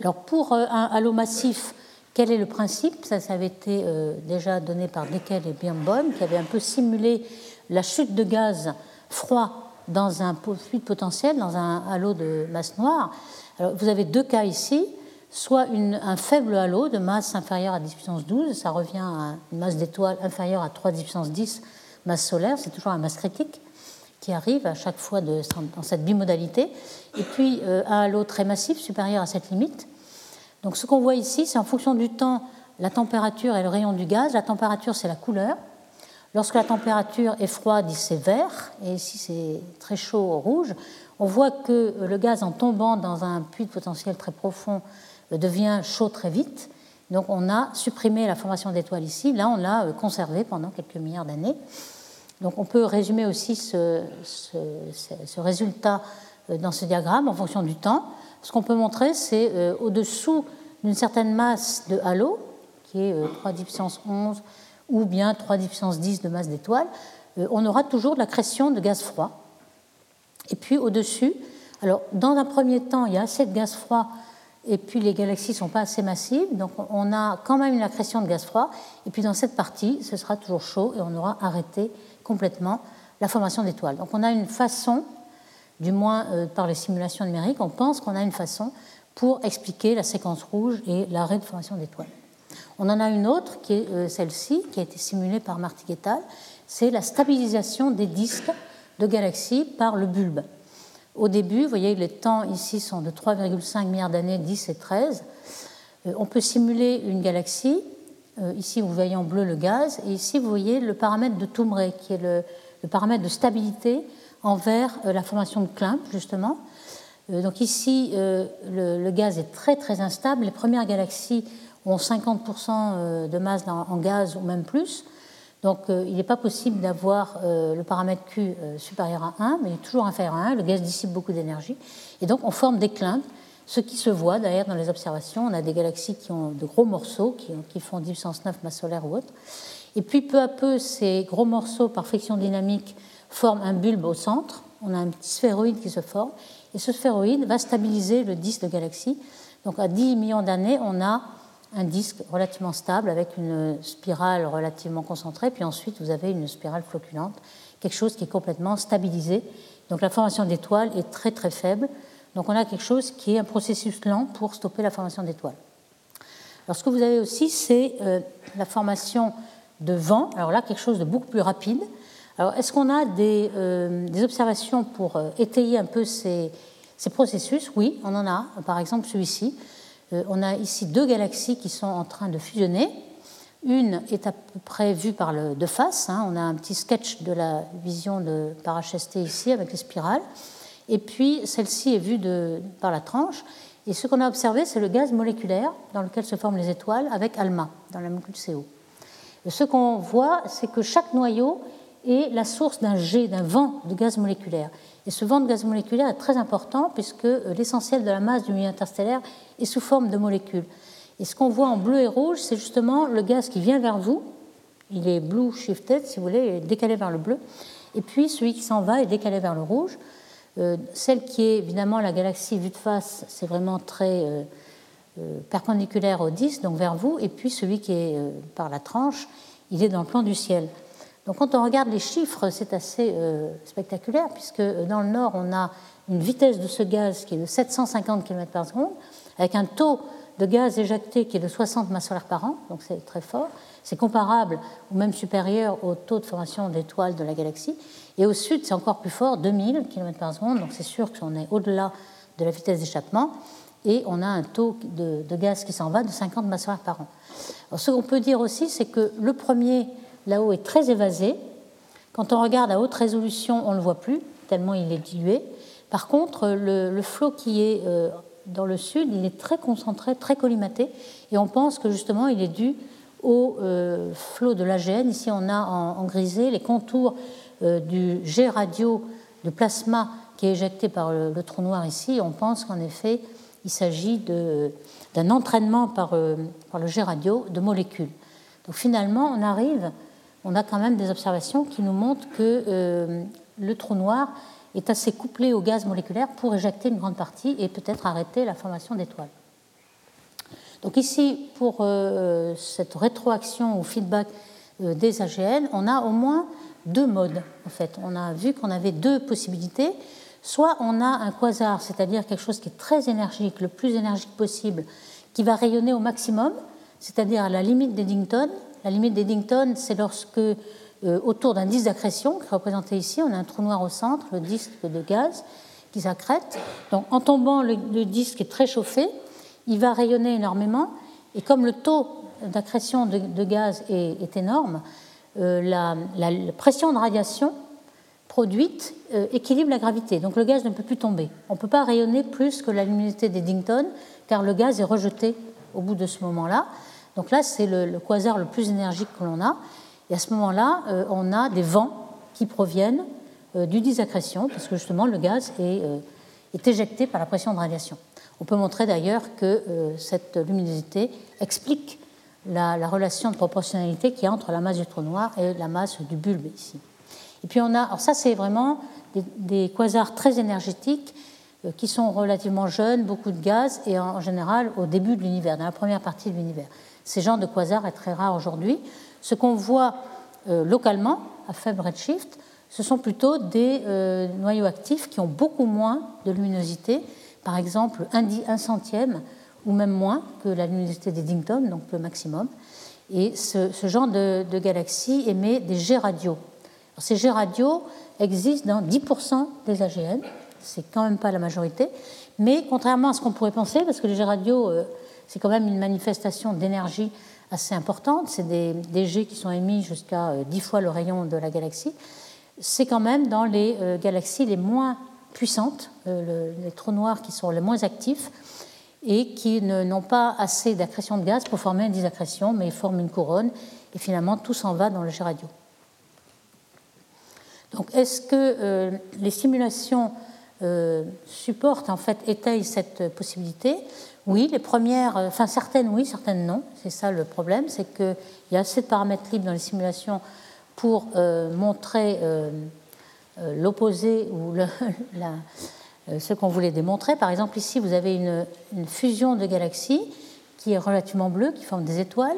Alors pour euh, un halo massif, quel est le principe? Ça, ça avait été déjà donné par Deckel et Birnbaum, qui avait un peu simulé la chute de gaz froid dans un fluide potentiel, dans un halo de masse noire. Alors, vous avez deux cas ici, soit un faible halo de masse inférieure à 10 puissance 12, ça revient à une masse d'étoiles inférieure à 3 10 puissance 10 masse solaire, c'est toujours un masse critique qui arrive à chaque fois dans cette bimodalité, et puis euh, un halo très massif supérieur à cette limite. Donc ce qu'on voit ici, c'est en fonction du temps, la température et le rayon du gaz. La température, c'est la couleur. Lorsque la température est froide, c'est vert, et ici c'est très chaud rouge. On voit que le gaz, en tombant dans un puits de potentiel très profond, devient chaud très vite. Donc on a supprimé la formation d'étoiles ici. Là, on l'a conservé pendant quelques milliards d'années. Donc on peut résumer aussi ce, résultat euh, dans ce diagramme en fonction du temps. Ce qu'on peut montrer, c'est euh, au-dessous d'une certaine masse de halo, qui est 3 10 puissance 11 ou bien 3 puissance 10 de masse d'étoile, euh, on aura toujours de la création de gaz froid. Et puis au-dessus, alors dans un premier temps, il y a assez de gaz froid et puis les galaxies ne sont pas assez massives, donc on a quand même une accrétion de gaz froid. Et puis dans cette partie, ce sera toujours chaud et on aura arrêté complètement la formation d'étoiles. Donc on a une façon, du moins euh, par les simulations numériques, on pense qu'on a une façon pour expliquer la séquence rouge et l'arrêt de formation d'étoiles. On en a une autre, qui est euh, celle-ci, qui a été simulée par Marty c'est la stabilisation des disques de galaxies par le bulbe. Au début, vous voyez, les temps ici sont de 3,5 milliards d'années, 10 et 13. Euh, on peut simuler une galaxie. Euh, ici, vous voyez en bleu le gaz, et ici, vous voyez le paramètre de Toumré, qui est le, paramètre de stabilité envers la formation de Klimp, justement. Donc ici, le, gaz est très très instable. Les premières galaxies ont 50% de masse en gaz ou même plus. Donc il n'est pas possible d'avoir le paramètre Q supérieur à 1, mais toujours inférieur à 1. Le gaz dissipe beaucoup d'énergie. Et donc on forme des clins ce qui se voit d'ailleurs dans les observations. On a des galaxies qui ont de gros morceaux, qui, qui font 10 puissance 9 masse solaire ou autre. Et puis peu à peu, ces gros morceaux, par friction dynamique, forment un bulbe au centre. On a un petit sphéroïde qui se forme. Et ce sphéroïde va stabiliser le disque de galaxie. Donc à 10 millions d'années, on a un disque relativement stable avec une spirale relativement concentrée. Puis ensuite, vous avez une spirale flocculante, quelque chose qui est complètement stabilisé. Donc la formation d'étoiles est très très faible. Donc on a quelque chose qui est un processus lent pour stopper la formation d'étoiles. Alors ce que vous avez aussi, c'est euh, la formation de vent. Alors là, quelque chose de beaucoup plus rapide. Alors est-ce qu'on a des, euh, observations pour euh, étayer un peu ces, processus? Oui, on en a. Par exemple, celui-ci. On a ici deux galaxies qui sont en train de fusionner. Une est à peu près vue par le, de face. Hein. On a un petit sketch de la vision de par HST ici avec les spirales. Et puis celle-ci est vue de, par la tranche. Et ce qu'on a observé, c'est le gaz moléculaire dans lequel se forment les étoiles avec ALMA, dans la molécule CO. Et ce qu'on voit, c'est que chaque noyau est la source d'un jet, d'un vent de gaz moléculaire. Et ce vent de gaz moléculaire est très important puisque euh, l'essentiel de la masse du milieu interstellaire est sous forme de molécules. Et ce qu'on voit en bleu et rouge, c'est justement le gaz qui vient vers vous. Il est blue shifted, si vous voulez, décalé vers le bleu. Et puis celui qui s'en va est décalé vers le rouge. Euh, celle qui est évidemment la galaxie vue de face, c'est vraiment très euh, perpendiculaire au disque, donc vers vous, et puis celui qui est par la tranche, il est dans le plan du ciel. Donc quand on regarde les chiffres, c'est assez spectaculaire, puisque dans le nord, on a une vitesse de ce gaz qui est de 750 km par seconde, avec un taux de gaz éjecté qui est de 60 masses solaires par an, donc c'est très fort. C'est comparable ou même supérieur au taux de formation d'étoiles de la galaxie. Et au sud, c'est encore plus fort, 2000 km par seconde, donc c'est sûr qu'on est au-delà de la vitesse d'échappement. Et on a un taux de, gaz qui s'en va de 50 masses solaires par an. Ce qu'on peut dire aussi, c'est que le premier, là-haut, est très évasé. Quand on regarde à haute résolution, on ne le voit plus, tellement il est dilué. Par contre, le, flot qui est euh, dans le sud, il est très concentré, très collimaté, et on pense que justement, il est dû au euh, flot de l'AGN. Ici, on a en, grisé les contours euh, du jet radio de plasma qui est éjecté par le, trou noir ici. On pense qu'en effet, il s'agit d'un entraînement par, par, le jet radio de molécules. Donc finalement, on arrive, on a quand même des observations qui nous montrent que le trou noir est assez couplé au gaz moléculaire pour éjecter une grande partie et peut-être arrêter la formation d'étoiles. Donc ici, pour euh, cette rétroaction ou feedback euh, des AGN, on a au moins deux modes. En fait, on a vu qu'on avait deux possibilités. Soit on a un quasar, c'est-à-dire quelque chose qui est très énergique, le plus énergique possible, qui va rayonner au maximum, c'est-à-dire à la limite d'Eddington. La limite d'Eddington, c'est lorsque euh, autour d'un disque d'accrétion, qui est représenté ici, on a un trou noir au centre, le disque de gaz qui s'accrète. Donc en tombant, le disque est très chauffé, il va rayonner énormément. Et comme le taux d'accrétion de, gaz est, énorme, euh, la, pression de radiation produite euh, équilibre la gravité. Donc le gaz ne peut plus tomber. On ne peut pas rayonner plus que la luminosité d'Eddington, car le gaz est rejeté au bout de ce moment-là. Donc là, c'est le, quasar le plus énergique que l'on a. Et à ce moment-là, euh, on a des vents qui proviennent du disaccrétion, parce que justement, le gaz est, est éjecté par la pression de radiation. On peut montrer d'ailleurs que euh, cette luminosité explique la, relation de proportionnalité qui y a entre la masse du trou noir et la masse du bulbe ici. Et puis on a, alors ça c'est vraiment des, quasars très énergétiques euh, qui sont relativement jeunes, beaucoup de gaz et en, général au début de l'univers, dans la première partie de l'univers. Ces genres de quasars est très rare aujourd'hui. Ce qu'on voit euh, localement à faible redshift, ce sont plutôt des noyaux actifs qui ont beaucoup moins de luminosité par exemple un, centième ou même moins que la luminosité d'Eddington, donc le maximum. Et ce, genre de, galaxie émet des jets radio. ces jets radio existent dans 10% des AGN, c'est quand même pas la majorité, mais contrairement à ce qu'on pourrait penser, parce que les jets radio, euh, c'est quand même une manifestation d'énergie assez importante, c'est des, jets qui sont émis jusqu'à 10 euh, fois le rayon de la galaxie, c'est quand même dans les euh, galaxies les moins puissantes, euh, les trous noirs qui sont les moins actifs. et qui n'ont pas assez d'accrétion de gaz pour former une disaccrétion, mais forment une couronne, et finalement tout s'en va dans le jet radio. Donc est-ce que les simulations euh, supportent, en fait, étayent cette possibilité Oui, les premières, euh, enfin certaines oui, certaines non. C'est ça le problème, c'est qu'il y a assez de paramètres libres dans les simulations pour montrer l'opposé ou (laughs) euh, ce qu'on voulait démontrer. Par exemple, ici, vous avez une, fusion de galaxies qui est relativement bleue, qui forme des étoiles.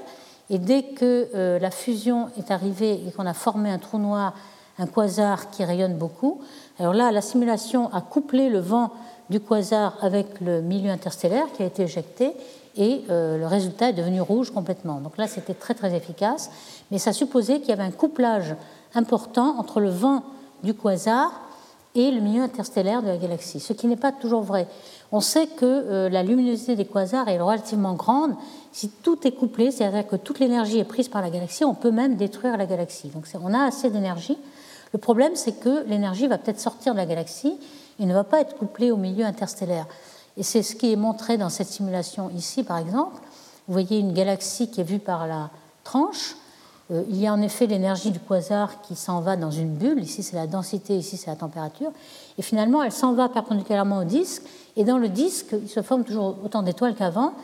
Et dès que euh, la fusion est arrivée et qu'on a formé un trou noir, un quasar qui rayonne beaucoup, alors là, la simulation a couplé le vent du quasar avec le milieu interstellaire qui a été éjecté et euh, le résultat est devenu rouge complètement. Donc là, c'était très très efficace, mais ça supposait qu'il y avait un couplage important entre le vent du quasar et le milieu interstellaire de la galaxie, ce qui n'est pas toujours vrai. On sait que euh, la luminosité des quasars est relativement grande. Si tout est couplé, c'est-à-dire que toute l'énergie est prise par la galaxie, on peut même détruire la galaxie. Donc on a assez d'énergie. Le problème, c'est que l'énergie va peut-être sortir de la galaxie et ne va pas être couplée au milieu interstellaire. Et c'est ce qui est montré dans cette simulation ici, par exemple. Vous voyez une galaxie qui est vue par la tranche. Euh, il y a en effet l'énergie du quasar qui s'en va dans une bulle, ici c'est la densité, ici c'est la température, et finalement elle s'en va perpendiculairement au disque, et dans le disque il se forme toujours autant d'étoiles qu'avant,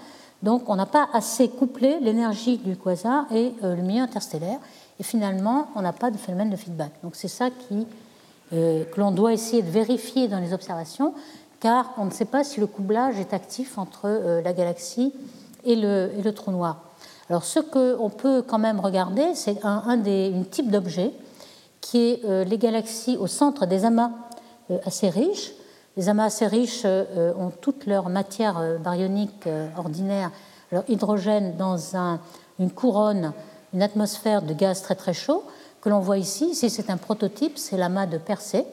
donc on n'a pas assez couplé l'énergie du quasar et euh, le milieu interstellaire, et finalement on n'a pas de phénomène de feedback. Donc c'est ça euh, que l'on doit essayer de vérifier dans les observations, car on ne sait pas si le couplage est actif entre la galaxie et le, trou noir. Alors, ce qu'on peut quand même regarder, c'est un, des types d'objet qui est euh, les galaxies au centre des amas euh, assez riches. Les amas assez riches euh, ont toute leur matière baryonique ordinaire, leur hydrogène dans une couronne, une atmosphère de gaz très très chaud que l'on voit ici. Ici, c'est un prototype, c'est l'amas de Persée.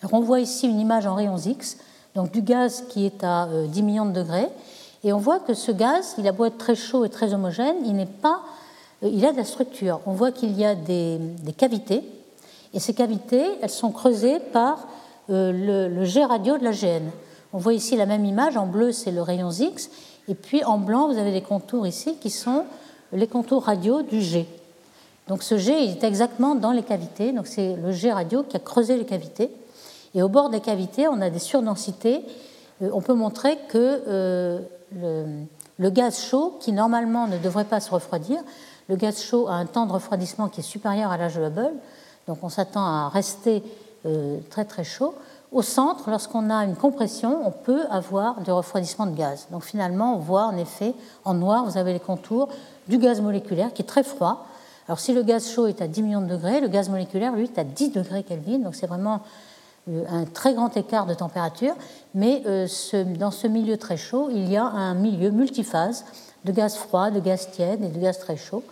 Alors, on voit ici une image en rayons X, donc du gaz qui est à 10 millions de degrés et on voit que ce gaz, il a beau être très chaud et très homogène, il n'est euh, il a de la structure. On voit qu'il y a des, cavités, et ces cavités, elles sont creusées par euh, le, jet radio de la GN. On voit ici la même image, en bleu c'est le rayon X, et puis en blanc vous avez des contours ici qui sont les contours radio du G. Donc ce G il est exactement dans les cavités, donc c'est le G radio qui a creusé les cavités. Et au bord des cavités, on a des surdensités. Euh, on peut montrer que le, gaz chaud, qui normalement ne devrait pas se refroidir, le gaz chaud a un temps de refroidissement qui est supérieur à l'âge de Hubble, donc on s'attend à rester euh, très très chaud. Au centre, lorsqu'on a une compression, on peut avoir du refroidissement de gaz. Donc finalement, on voit en effet, en noir, vous avez les contours du gaz moléculaire qui est très froid. Alors si le gaz chaud est à 10 millions de degrés, le gaz moléculaire, lui, est à 10 degrés Kelvin, donc c'est vraiment euh, un très grand écart de température, mais euh, dans ce milieu très chaud, il y a un milieu multiphase de gaz froid, de gaz tiède et de gaz très chaud.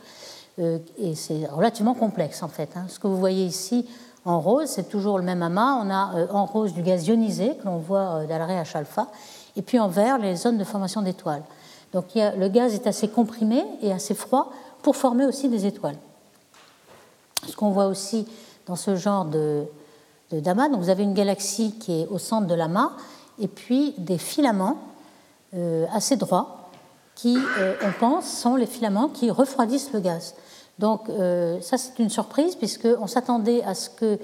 Euh, et c'est relativement complexe en fait. Hein. Ce que vous voyez ici en rose, c'est toujours le même amas. On a en rose du gaz ionisé que l'on voit dans l'arrêt H alpha, et puis en vert les zones de formation d'étoiles. Donc le gaz est assez comprimé et assez froid pour former aussi des étoiles. Ce qu'on voit aussi dans ce genre de, de Dama. Donc vous avez une galaxie qui est au centre de l'amas et puis des filaments euh, assez droits qui, euh, on pense, sont les filaments qui refroidissent le gaz. Donc euh, ça c'est une surprise puisqu'on s'attendait à ce que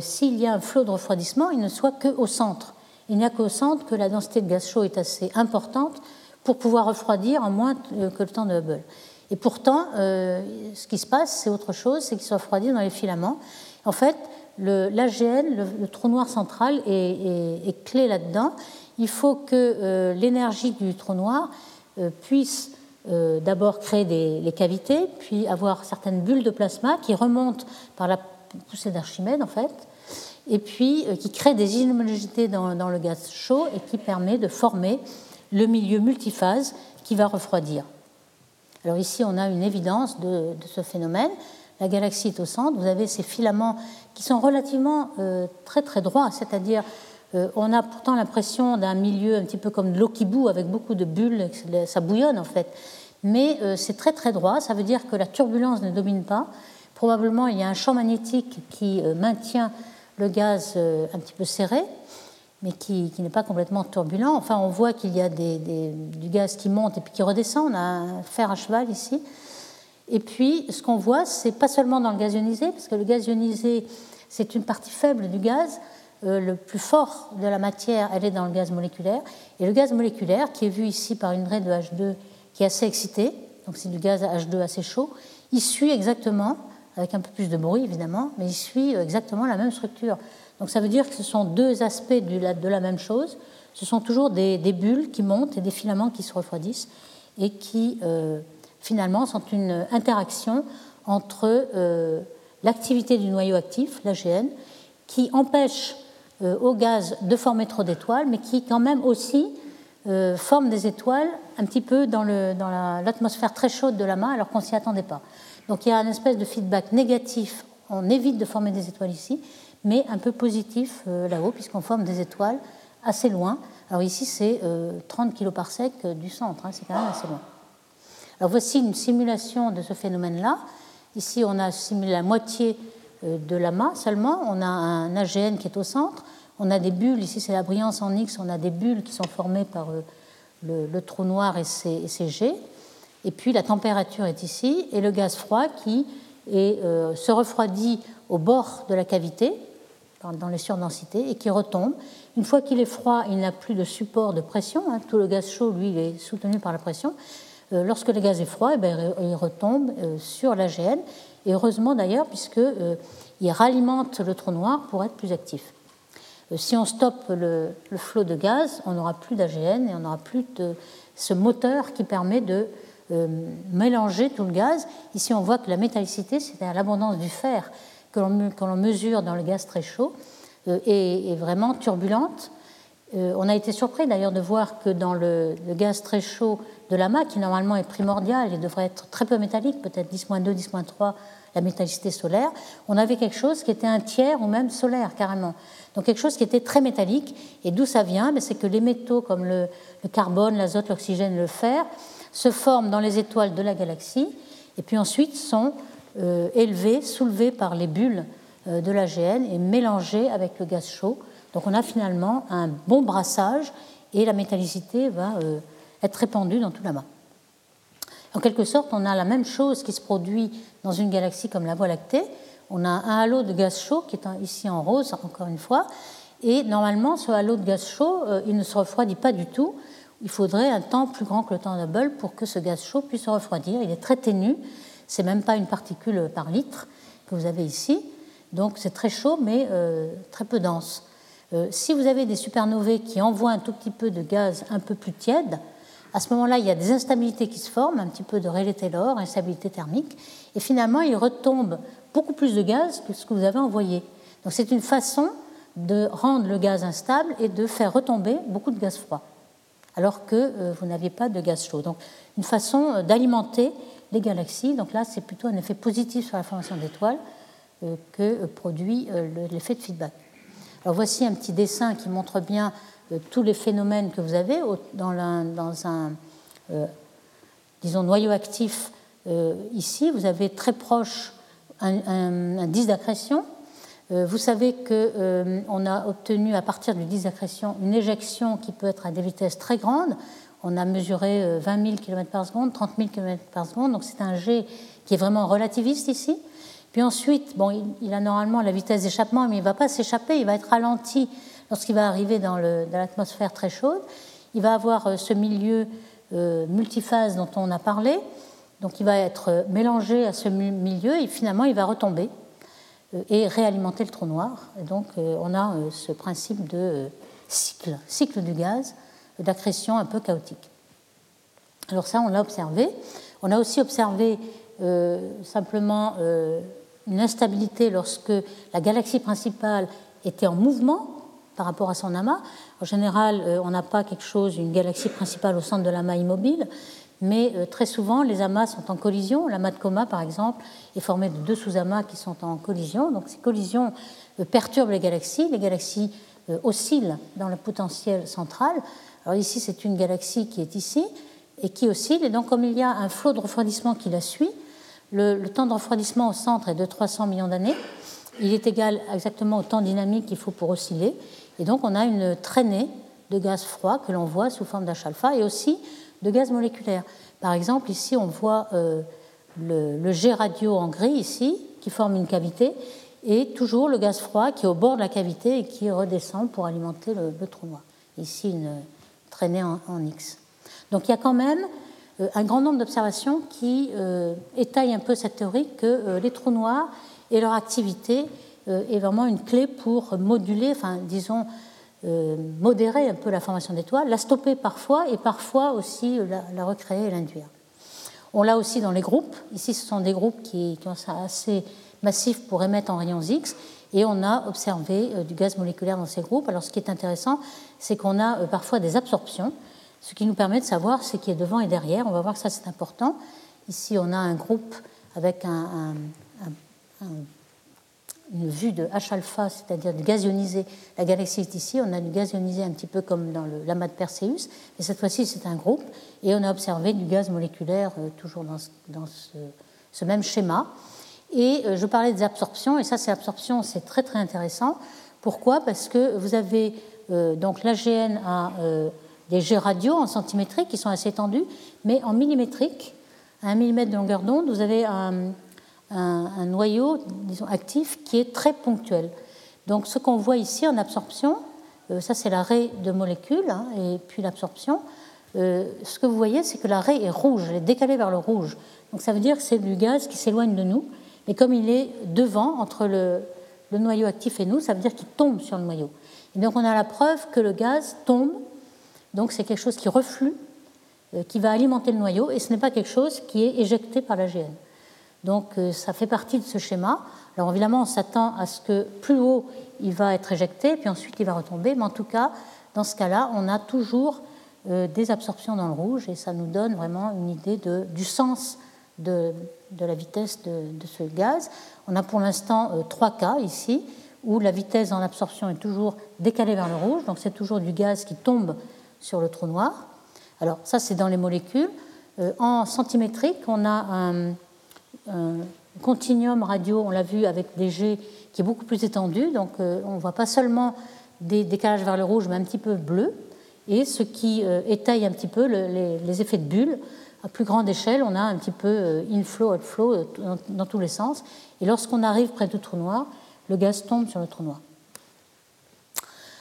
s'il y a un flot de refroidissement, il ne soit qu'au centre. Il n'y a qu'au centre que la densité de gaz chaud est assez importante pour pouvoir refroidir en moins que le temps de Hubble. Et pourtant, ce qui se passe, c'est autre chose, c'est qu'il se refroidit dans les filaments. En fait, l'AGN, le, trou noir central, est, clé là-dedans. Il faut que euh, l'énergie du trou noir euh, puisse euh, d'abord créer des, les cavités, puis avoir certaines bulles de plasma qui remontent par la poussée d'Archimède, en fait, et puis qui créent des inhomogénéités dans, le gaz chaud et qui permet de former le milieu multiphase qui va refroidir. Alors ici, on a une évidence de, de ce phénomène la galaxie est au centre, vous avez ces filaments qui sont relativement euh, très très droits, c'est-à-dire euh, on a pourtant l'impression d'un milieu un petit peu comme de l'eau qui bout avec beaucoup de bulles, ça bouillonne en fait. Mais euh, c'est très très droit, ça veut dire que la turbulence ne domine pas. Probablement il y a un champ magnétique qui maintient le gaz un petit peu serré. mais qui, n'est pas complètement turbulent. Enfin, on voit qu'il y a du gaz qui monte et puis qui redescend. On a un fer à cheval ici. Et puis, ce qu'on voit, c'est pas seulement dans le gaz ionisé, parce que le gaz ionisé, c'est une partie faible du gaz. Euh, le plus fort de la matière, elle est dans le gaz moléculaire. Et le gaz moléculaire, qui est vu ici par une raie de H2 qui est assez excitée, donc c'est du gaz H2 assez chaud, il suit exactement, avec un peu plus de bruit évidemment, mais il suit exactement la même structure. Donc ça veut dire que ce sont deux aspects de la même chose. Ce sont toujours des, bulles qui montent et des filaments qui se refroidissent et qui euh, finalement sont une interaction entre euh, l'activité du noyau actif, l'AGN, qui empêche euh, au gaz de former trop d'étoiles, mais qui quand même aussi forme des étoiles un petit peu dans l'atmosphère très chaude de la main alors qu'on s'y attendait pas. Donc il y a une espèce de feedback négatif, on évite de former des étoiles ici, mais un peu positif euh, là-haut, puisqu'on forme des étoiles assez loin. Alors ici, c'est 30 kg par sec du centre, hein, c'est quand même assez loin. Alors voici une simulation de ce phénomène-là. Ici, on a simulé la moitié euh, de l'amas seulement. On a un AGN qui est au centre. On a des bulles, ici c'est la brillance en X, on a des bulles qui sont formées par euh, le, trou noir et ses, et Et puis la température est ici, et le gaz froid qui se refroidit au bord de la cavité, dans les surdensités et qui retombe. Une fois qu'il est froid, il n'a plus de support de pression. Hein. tout le gaz chaud, lui, est soutenu par la pression. Euh, lorsque le gaz est froid, eh bien, il retombe euh, sur l'AGN. Et heureusement d'ailleurs, puisqu'il euh, ralimente le trou noir pour être plus actif. si on stoppe le, flot de gaz, on n'aura plus d'AGN et on n'aura plus ce moteur qui permet de mélanger tout le gaz. Ici, on voit que la métallicité, c'est-à-dire l'abondance du fer, que l'on mesure dans le gaz très chaud euh, est, vraiment turbulente. Euh, on a été surpris d'ailleurs de voir que dans le, gaz très chaud de l'amas, qui normalement est primordial et devrait être très peu métallique, peut-être 10-2, 10-3, la métallicité solaire, on avait quelque chose qui était un tiers ou même solaire carrément. Donc quelque chose qui était très métallique. Et d'où ça vient? Ben, C'est que les métaux comme le, carbone, l'azote, l'oxygène, le fer se forment dans les étoiles de la galaxie et puis ensuite sont euh, élevé, soulevé par les bulles euh, de l'AGN et mélangé avec le gaz chaud. Donc on a finalement un bon brassage et la métallicité va euh, être répandue dans tout l'amas. En quelque sorte, on a la même chose qui se produit dans une galaxie comme la Voie lactée. On a un halo de gaz chaud qui est ici en rose, encore une fois, et normalement, ce halo de gaz chaud, il ne se refroidit pas du tout. Il faudrait un temps plus grand que le temps d'Hubble pour que ce gaz chaud puisse se refroidir. Il est très ténu c'est même pas une particule par litre que vous avez ici. Donc c'est très chaud, mais euh, très peu dense. Euh, si vous avez des supernovae qui envoient un tout petit peu de gaz un peu plus tiède, à ce moment-là, il y a des instabilités qui se forment, un petit peu de Rayleigh-Taylor, instabilité thermique, et finalement, il retombe beaucoup plus de gaz que ce que vous avez envoyé. Donc c'est une façon de rendre le gaz instable et de faire retomber beaucoup de gaz froid, alors que euh, vous n'aviez pas de gaz chaud. Donc une façon d'alimenter les galaxies. Donc là, c'est plutôt un effet positif sur la formation d'étoiles euh, que euh, produit euh, l'effet de feedback. Voici un petit dessin qui montre bien tous les phénomènes que vous avez dans, un, disons, noyau actif. ici, vous avez très proche un, disque d'accrétion. Vous savez qu'on a obtenu à partir du disque d'accrétion une éjection qui peut être à des vitesses très grandes. On a mesuré 20 000 km par seconde, 30 000 km par seconde, donc c'est un jet qui est vraiment relativiste ici. Puis ensuite, bon, il, a normalement la vitesse d'échappement, mais il ne va pas s'échapper, il va être ralenti lorsqu'il va arriver dans l'atmosphère très chaude. Il va avoir euh, ce milieu euh, multiphase dont on a parlé, donc il va être euh, mélangé à ce milieu et finalement il va retomber et réalimenter le trou noir. Et donc on a ce principe de cycle, cycle du gaz d'accrétion un peu chaotique. Alors ça, on l'a observé. On a aussi observé euh, simplement euh, une instabilité lorsque la galaxie principale était en mouvement par rapport à son amas. En général, euh, on n'a pas quelque chose, une galaxie principale au centre de l'amas immobile, mais très souvent, les amas sont en collision. L'amas de coma, par exemple, est formé de deux sous-amas qui sont en collision. Donc ces collisions perturbent les galaxies. Les galaxies oscillent dans le potentiel central. Alors ici, c'est une galaxie qui est ici et qui oscille. Et donc, comme il y a un flot de refroidissement qui la suit, le, temps de refroidissement au centre est de 300 millions d'années. il est égal exactement au temps dynamique qu'il faut pour osciller. Et donc on a une traînée de gaz froid que l'on voit sous forme d'H-alpha et aussi de gaz moléculaire. Par exemple, ici on voit euh, le, jet radio en gris ici qui forme une cavité et toujours le gaz froid qui est au bord de la cavité et qui redescend pour alimenter le, trou noir. Ici une traînée en, X. Donc il y a quand même un grand nombre d'observations qui euh, étayent un peu cette théorie que les trous noirs et leur activité est vraiment une clé pour moduler, enfin disons, euh, modérer un peu la formation d'étoiles, la stopper parfois et parfois aussi la, recréer et l'induire. On l'a aussi dans les groupes. Ici, ce sont des groupes qui, sont assez massifs pour émettre en rayons X et on a observé euh, du gaz moléculaire dans ces groupes. Alors, ce qui est intéressant, c'est qu'on a euh, parfois des absorptions, ce qui nous permet de savoir ce qui est devant et derrière. On va voir que ça, c'est important. Ici, on a un groupe avec un une vue de H-alpha, c'est-à-dire de gaz ionisé. La galaxie est ici, on a du gaz ionisé un petit peu comme dans l'amas de Perseus, mais cette fois-ci c'est un groupe, et on a observé du gaz moléculaire euh, toujours dans, ce, même schéma. Et euh, je parlais des absorptions, et ça c'est absorption, c'est très très intéressant. Pourquoi? Parce que vous avez euh, donc l'AGN a des jets radio en centimétrique qui sont assez tendus, mais en millimétrique, à un millimètre de longueur d'onde, vous avez un un, noyau disons, actif qui est très ponctuel. Donc ce qu'on voit ici en absorption, euh, ça c'est l'arrêt de molécules, hein, et puis l'absorption, euh, ce que vous voyez c'est que l'arrêt est rouge, elle est décalée vers le rouge. Donc ça veut dire que c'est du gaz qui s'éloigne de nous, mais comme il est devant, entre le, le noyau actif et nous, ça veut dire qu'il tombe sur le noyau. Et donc on a la preuve que le gaz tombe, donc c'est quelque chose qui reflue, euh, qui va alimenter le noyau, et ce n'est pas quelque chose qui est éjecté par l'AGN. Donc euh, ça fait partie de ce schéma. Alors évidemment, on s'attend à ce que plus haut, il va être éjecté, puis ensuite il va retomber. Mais en tout cas, dans ce cas-là, on a toujours euh, des absorptions dans le rouge et ça nous donne vraiment une idée du sens de, la vitesse de, ce gaz. On a pour l'instant trois cas ici où la vitesse en absorption est toujours décalée vers le rouge, donc c'est toujours du gaz qui tombe sur le trou noir. Alors ça, c'est dans les molécules. en centimétrique, on a un continuum radio, on l'a vu avec des jets qui est beaucoup plus étendu, donc euh, on ne voit pas seulement des décalages vers le rouge, mais un petit peu bleu, et ce qui euh, étaye un petit peu les, effets de bulles. À plus grande échelle, on a un petit peu euh, inflow, outflow dans tous les sens, et lorsqu'on arrive près du trou noir, le gaz tombe sur le trou noir.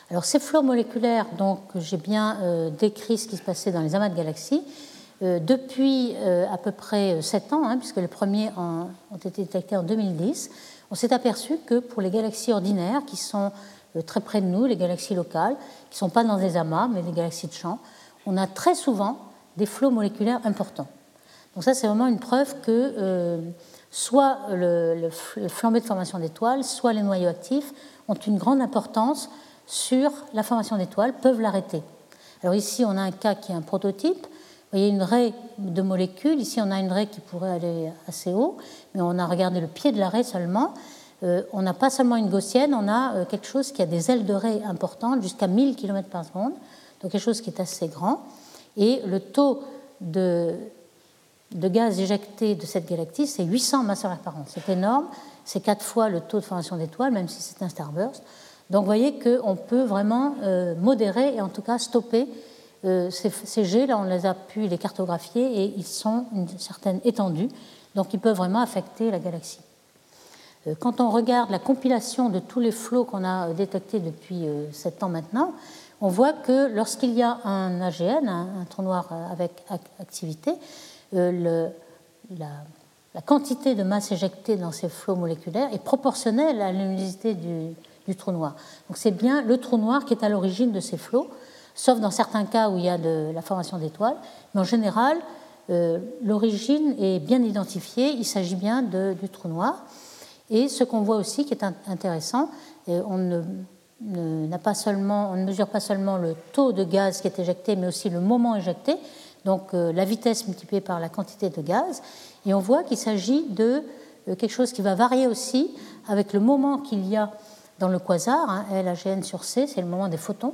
Alors ces flots moléculaires, donc j'ai bien décrit ce qui se passait dans les amas de galaxies. Euh, depuis euh, à peu près 7 ans, hein, puisque les premiers ont été détectés en 2010, on s'est aperçu que pour les galaxies ordinaires, qui sont euh, très près de nous, les galaxies locales, qui ne sont pas dans des amas, mais des galaxies de champ, on a très souvent des flots moléculaires importants. Donc ça, c'est vraiment une preuve que soit le, le, flambé de formation d'étoiles, soit les noyaux actifs ont une grande importance sur la formation d'étoiles, peuvent l'arrêter. Alors ici, on a un cas qui est un prototype. Vous voyez une raie de molécules. Ici, on a une raie qui pourrait aller assez haut, mais on a regardé le pied de la raie seulement. Euh, on n'a pas seulement une gaussienne, on a euh, quelque chose qui a des ailes de raie importantes, jusqu'à 1000 km par seconde, donc quelque chose qui est assez grand. Et le taux de, de gaz éjecté de cette galaxie, c'est 800 masses par an. C'est énorme, c'est quatre fois le taux de formation d'étoiles, même si c'est un starburst. Donc vous voyez qu'on peut vraiment euh, modérer et en tout cas stopper euh, ces, jets, là, on les a pu les cartographier et ils sont une certaine étendue, donc ils peuvent vraiment affecter la galaxie. Euh, quand on regarde la compilation de tous les flots qu'on a détectés depuis 7 euh, ans maintenant, on voit que lorsqu'il y a un AGN, un, trou noir avec activité, la, quantité de masse éjectée dans ces flots moléculaires est proportionnelle à la luminosité du, du trou noir. Donc c'est bien le trou noir qui est à l'origine de ces flots sauf dans certains cas où il y a de la formation d'étoiles. Mais en général, euh, l'origine est bien identifiée, il s'agit bien du trou noir. Et ce qu'on voit aussi qui est intéressant, euh, on ne, mesure pas seulement le taux de gaz qui est éjecté, mais aussi le moment éjecté, donc euh, la vitesse multipliée par la quantité de gaz. Et on voit qu'il s'agit de quelque chose qui va varier aussi avec le moment qu'il y a dans le quasar, hein, sur C, c'est le moment des photons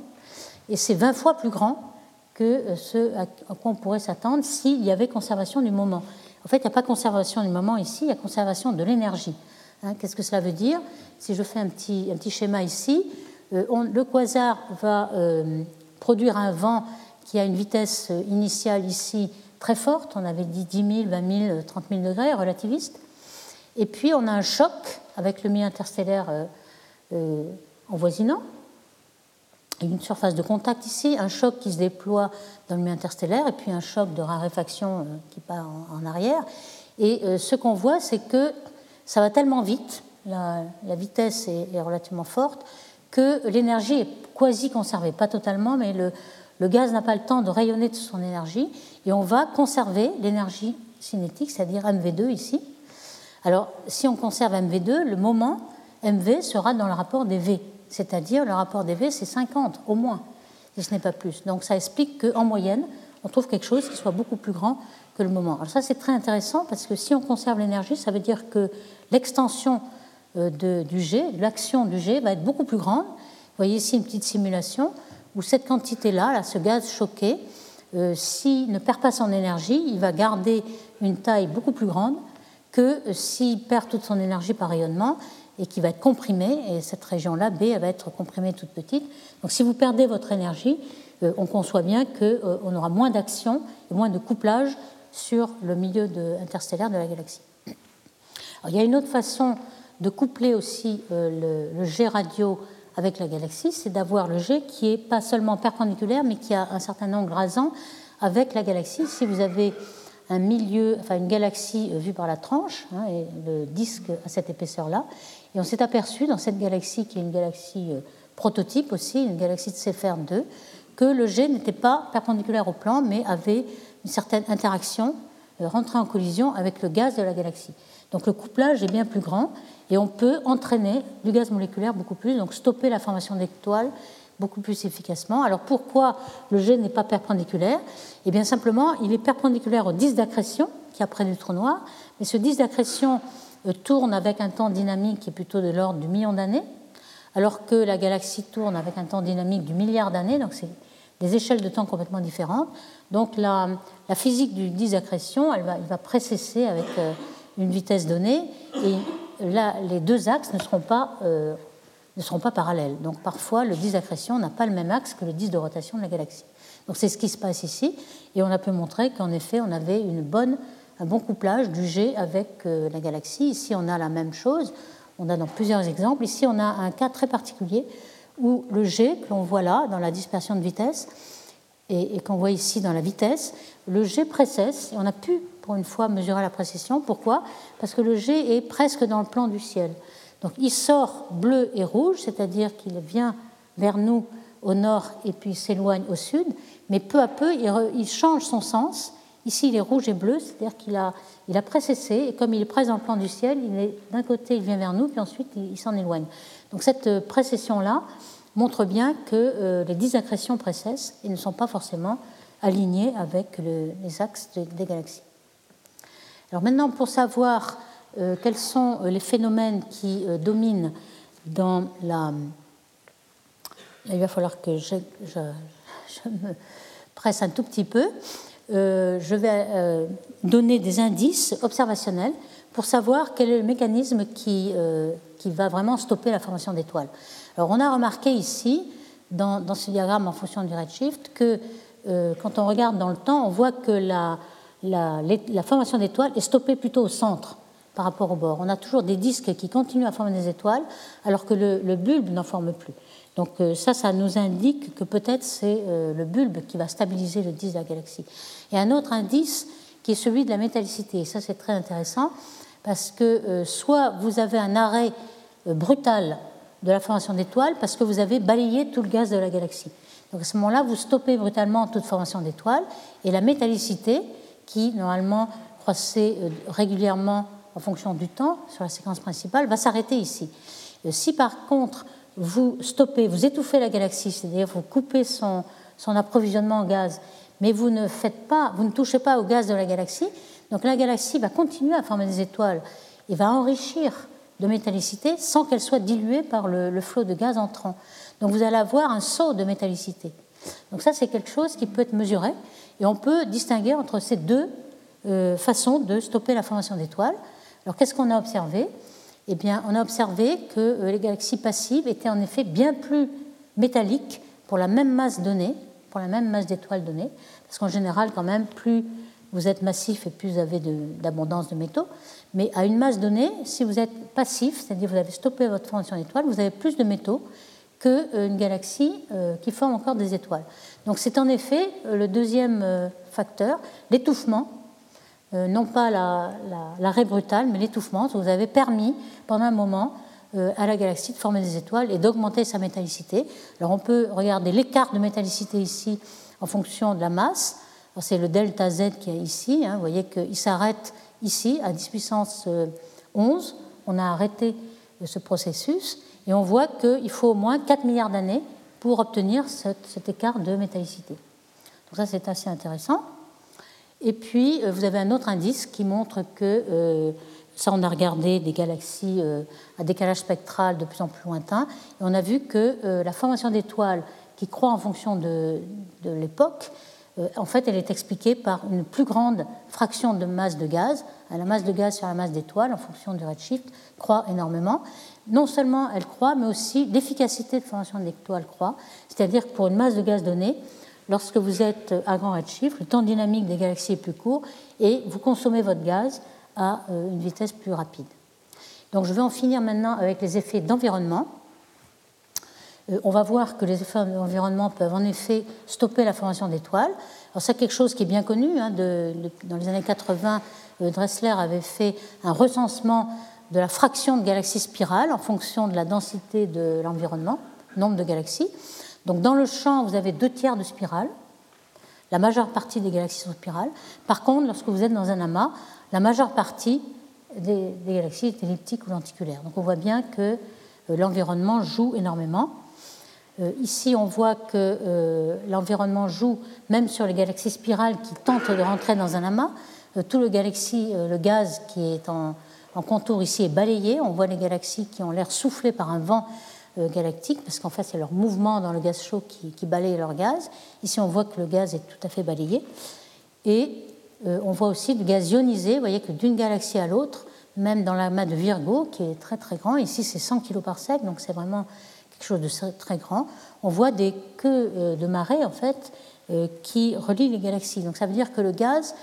et c'est 20 fois plus grand que euh, ce à quoi on pourrait s'attendre s'il y avait conservation du moment. En fait, il n'y a pas conservation du moment ici, il y a conservation de l'énergie. Hein, qu'est-ce que cela veut dire? Si je fais un petit, schéma ici, le quasar va produire un vent qui a une vitesse initiale ici très forte, on avait dit 10 000, 20 000, 30 000 degrés, relativiste. Et puis on a un choc avec le milieu interstellaire voisinant, une surface de contact ici, un choc qui se déploie dans le milieu interstellaire et puis un choc de raréfaction euh, qui part en, arrière. Et euh, ce qu'on voit, c'est que ça va tellement vite, la, vitesse est, relativement forte, que l'énergie est quasi conservée, pas totalement, mais le, le gaz n'a pas le temps de rayonner de son énergie et on va conserver l'énergie cinétique, c'est-à-dire MV2 ici. Alors, si on conserve MV2, le moment MV sera dans le rapport des V c'est-à-dire le rapport des V, c'est 50 au moins, si ce n'est pas plus. Donc ça explique qu'en moyenne, on trouve quelque chose qui soit beaucoup plus grand que le moment. Alors ça, c'est très intéressant parce que si on conserve l'énergie, ça veut dire que l'extension euh, du G, l'action du G va être beaucoup plus grande. Vous voyez ici une petite simulation où cette quantité-là, là, ce gaz choqué, euh, s'il ne perd pas son énergie, il va garder une taille beaucoup plus grande que s'il perd toute son énergie par rayonnement et qui va être comprimée, et cette région-là, B, elle va être comprimée toute petite. Donc si vous perdez votre énergie, euh, on conçoit bien qu'on euh, aura moins d'action et moins de couplage sur le milieu interstellaire de la galaxie. il y a une autre façon de coupler aussi euh, le, G radio avec la galaxie, c'est d'avoir le G qui est pas seulement perpendiculaire, mais qui a un certain angle rasant avec la galaxie. Si vous avez un milieu, enfin une galaxie vue par la tranche, hein, et le disque à cette épaisseur-là, et on s'est aperçu dans cette galaxie, qui est une galaxie euh, prototype aussi, une galaxie de Cepheid 2, que le jet n'était pas perpendiculaire au plan, mais avait une certaine interaction, euh, rentrait en collision avec le gaz de la galaxie. Donc le couplage est bien plus grand et on peut entraîner du gaz moléculaire beaucoup plus, donc stopper la formation d'étoiles beaucoup plus efficacement. Alors pourquoi le jet n'est pas perpendiculaire? Eh bien simplement, il est perpendiculaire au disque d'accrétion qui a près du trou noir, mais ce disque d'accrétion tourne avec un temps dynamique qui est plutôt de l'ordre du million d'années, alors que la galaxie tourne avec un temps dynamique du milliard d'années, donc c'est des échelles de temps complètement différentes. Donc la, physique du disque d'accrétion, elle va, elle va précesser avec euh, une vitesse donnée, et là, les deux axes ne seront pas, euh, ne seront pas parallèles. Donc parfois, le disque d'accrétion n'a pas le même axe que le disque de rotation de la galaxie. Donc c'est ce qui se passe ici, et on a pu montrer qu'en effet, on avait une bonne un bon couplage du G avec euh, la galaxie. Ici, on a la même chose. On a dans plusieurs exemples. Ici, on a un cas très particulier où le G, que l'on voit là dans la dispersion de vitesse, et, qu'on voit ici dans la vitesse, le G précesse, on a pu pour une fois mesurer la précession. Pourquoi? Parce que le G est presque dans le plan du ciel. Donc il sort bleu et rouge, c'est-à-dire qu'il vient vers nous au nord et puis s'éloigne au sud, mais peu à peu il change son sens Ici, il est rouge et bleu, c'est-à-dire qu'il a, il a précessé, et comme il est présent plan du ciel, d'un côté, il vient vers nous, puis ensuite, il, s'en éloigne. Donc cette euh, précession-là montre bien que euh, les dix accrétions précessent et ne sont pas forcément alignées avec les axes des galaxies. Alors maintenant, pour savoir euh, quels sont les phénomènes qui dominent dans la... il va falloir que je me presse un tout petit peu. Euh, je vais euh, donner des indices observationnels pour savoir quel est le mécanisme qui, euh, qui va vraiment stopper la formation d'étoiles. Alors on a remarqué ici, dans, ce diagramme en fonction du redshift, que quand on regarde dans le temps, on voit que la, la, formation d'étoiles est stoppée plutôt au centre par rapport au bord. On a toujours des disques qui continuent à former des étoiles, alors que le bulbe n'en forme plus. Donc euh, ça, ça nous indique que peut-être c'est euh, le bulbe qui va stabiliser le disque de la galaxie. Et un autre indice qui est celui de la métallicité. Et ça, c'est très intéressant parce que euh, soit vous avez un arrêt brutal de la formation d'étoiles parce que vous avez balayé tout le gaz de la galaxie. Donc à ce moment-là, vous stoppez brutalement toute formation d'étoiles et la métallicité, qui normalement croissait régulièrement en fonction du temps sur la séquence principale, va s'arrêter ici. Si par contre vous stoppez, vous étouffez la galaxie, c'est-à-dire vous coupez son, approvisionnement en gaz, mais vous ne touchez pas au gaz de la galaxie, donc la galaxie va continuer à former des étoiles et va enrichir de métallicité sans qu'elle soit diluée par le, flot de gaz entrant. Donc vous allez avoir un saut de métallicité. Donc ça, c'est quelque chose qui peut être mesuré et on peut distinguer entre ces deux euh, façons de stopper la formation d'étoiles. Alors qu'est-ce qu'on a observé? Eh bien, on a observé que les galaxies passives étaient en effet bien plus métalliques pour la même masse donnée, pour la même masse d'étoiles donnée, parce qu'en général, quand même, plus vous êtes massif et plus vous avez d'abondance de, métaux. Mais à une masse donnée, si vous êtes passif, c'est-à-dire vous avez stoppé votre formation d'étoiles, vous avez plus de métaux qu'une euh, galaxie euh, qui forme encore des étoiles. Donc c'est en effet euh, le deuxième facteur, l'étouffement, non pas l'arrêt brutal, mais l'étouffement. Vous avez permis pendant un moment à la galaxie de former des étoiles et d'augmenter sa métallicité. Alors on peut regarder l'écart de métallicité ici en fonction de la masse. C'est le delta Z qui est ici. Hein. Vous voyez qu'il s'arrête ici à 10 puissance 11. On a arrêté ce processus et on voit qu'il faut au moins 4 milliards d'années pour obtenir cet, écart de métallicité. Donc ça, c'est assez intéressant. Et puis, euh, vous avez un autre indice qui montre que, euh, ça on a regardé des galaxies euh, à décalage spectral de plus en plus lointain, et on a vu que la formation d'étoiles qui croît en fonction de, l'époque, en fait, elle est expliquée par une plus grande fraction de masse de gaz. La masse de gaz sur la masse d'étoiles, en fonction du redshift, croît énormément non seulement elle croît, mais aussi l'efficacité de formation de l'étoile croît. C'est-à-dire que pour une masse de gaz donnée, lorsque vous êtes à grand redshift, le temps dynamique des galaxies est plus court et vous consommez votre gaz à euh, une vitesse plus rapide. Donc je vais en finir maintenant avec les effets d'environnement. Euh, on va voir que les effets d'environnement peuvent en effet stopper la formation d'étoiles. C'est quelque chose qui est bien connu. Hein, dans les années 80, euh, Dressler avait fait un recensement de la fraction de galaxies spirales en fonction de la densité de l'environnement, nombre de galaxies. Donc dans le champ, vous avez deux tiers de spirales. La majeure partie des galaxies sont spirales. Par contre, lorsque vous êtes dans un amas, la majeure partie des, galaxies est elliptique ou lenticulaire. Donc on voit bien que euh, l'environnement joue énormément. Euh, ici, on voit que euh, l'environnement joue même sur les galaxies spirales qui tentent de rentrer dans un amas. tout le, gaz qui est en, en contour ici est balayé. On voit les galaxies qui ont l'air soufflées par un vent galactique, parce qu'en fait, c'est leur mouvement dans le gaz chaud qui, balaye leur gaz. Ici, on voit que le gaz est tout à fait balayé. Et euh, on voit aussi du gaz ionisé. Vous voyez que d'une galaxie à l'autre, même dans l'amas de Virgo, qui est très très grand, ici c'est 100 kg par sec, donc c'est vraiment quelque chose de très grand, on voit des queues euh, de marée en fait qui relient les galaxies. Donc ça veut dire que le gaz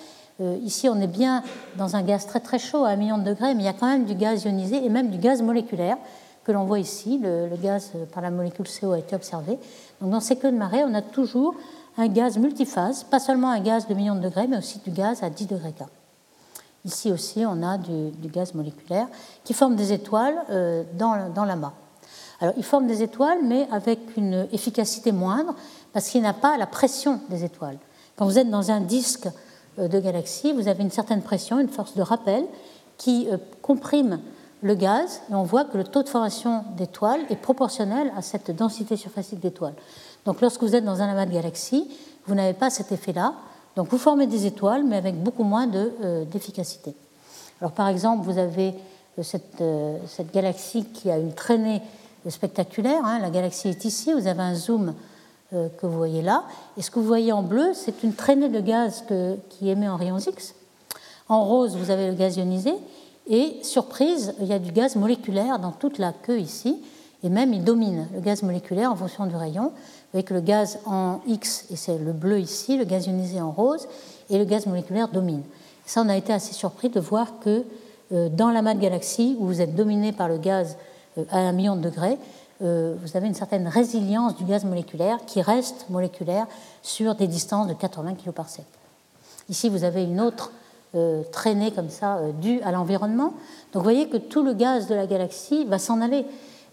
euh, ici, on est bien dans un gaz très très chaud à un million de degrés, mais il y a quand même du gaz ionisé et même du gaz moléculaire que l'on voit ici. Le, gaz par la molécule CO a été observé. Dans ces queues de marée, on a toujours un gaz multiphase, pas seulement un gaz de millions de degrés, mais aussi du gaz à 10 degrés K. Ici aussi, on a du, gaz moléculaire qui forme des étoiles euh, dans, dans l'amas. Alors, il forme des étoiles, mais avec une efficacité moindre, parce qu'il n'a pas la pression des étoiles. Quand vous êtes dans un disque euh, de galaxies, vous avez une certaine pression, une force de rappel qui euh, comprime le gaz et on voit que le taux de formation d'étoiles est proportionnel à cette densité surfacique d'étoiles. Donc lorsque vous êtes dans un amas de galaxies, vous n'avez pas cet effet-là. Donc vous formez des étoiles, mais avec beaucoup moins euh, d'efficacité. Alors par exemple, vous avez cette, cette, galaxie qui a une traînée spectaculaire. Hein. la galaxie est ici, vous avez un zoom euh, que vous voyez là. Et ce que vous voyez en bleu, c'est une traînée de gaz qui émet en rayons X. En rose, vous avez le gaz ionisé. Et surprise, il y a du gaz moléculaire dans toute la queue ici. Et même, il domine le gaz moléculaire en fonction du rayon. Vous voyez que le gaz en X, et c'est le bleu ici, le gaz ionisé en rose, et le gaz moléculaire domine. Ça, on a été assez surpris de voir que euh, dans l'amas de galaxies, où vous êtes dominé par le gaz euh, à un million de degrés, euh, vous avez une certaine résilience du gaz moléculaire qui reste moléculaire sur des distances de 80 kg par sec. Ici, vous avez une autre euh, traînée comme ça euh, due à l'environnement. Donc vous voyez que tout le gaz de la galaxie va s'en aller.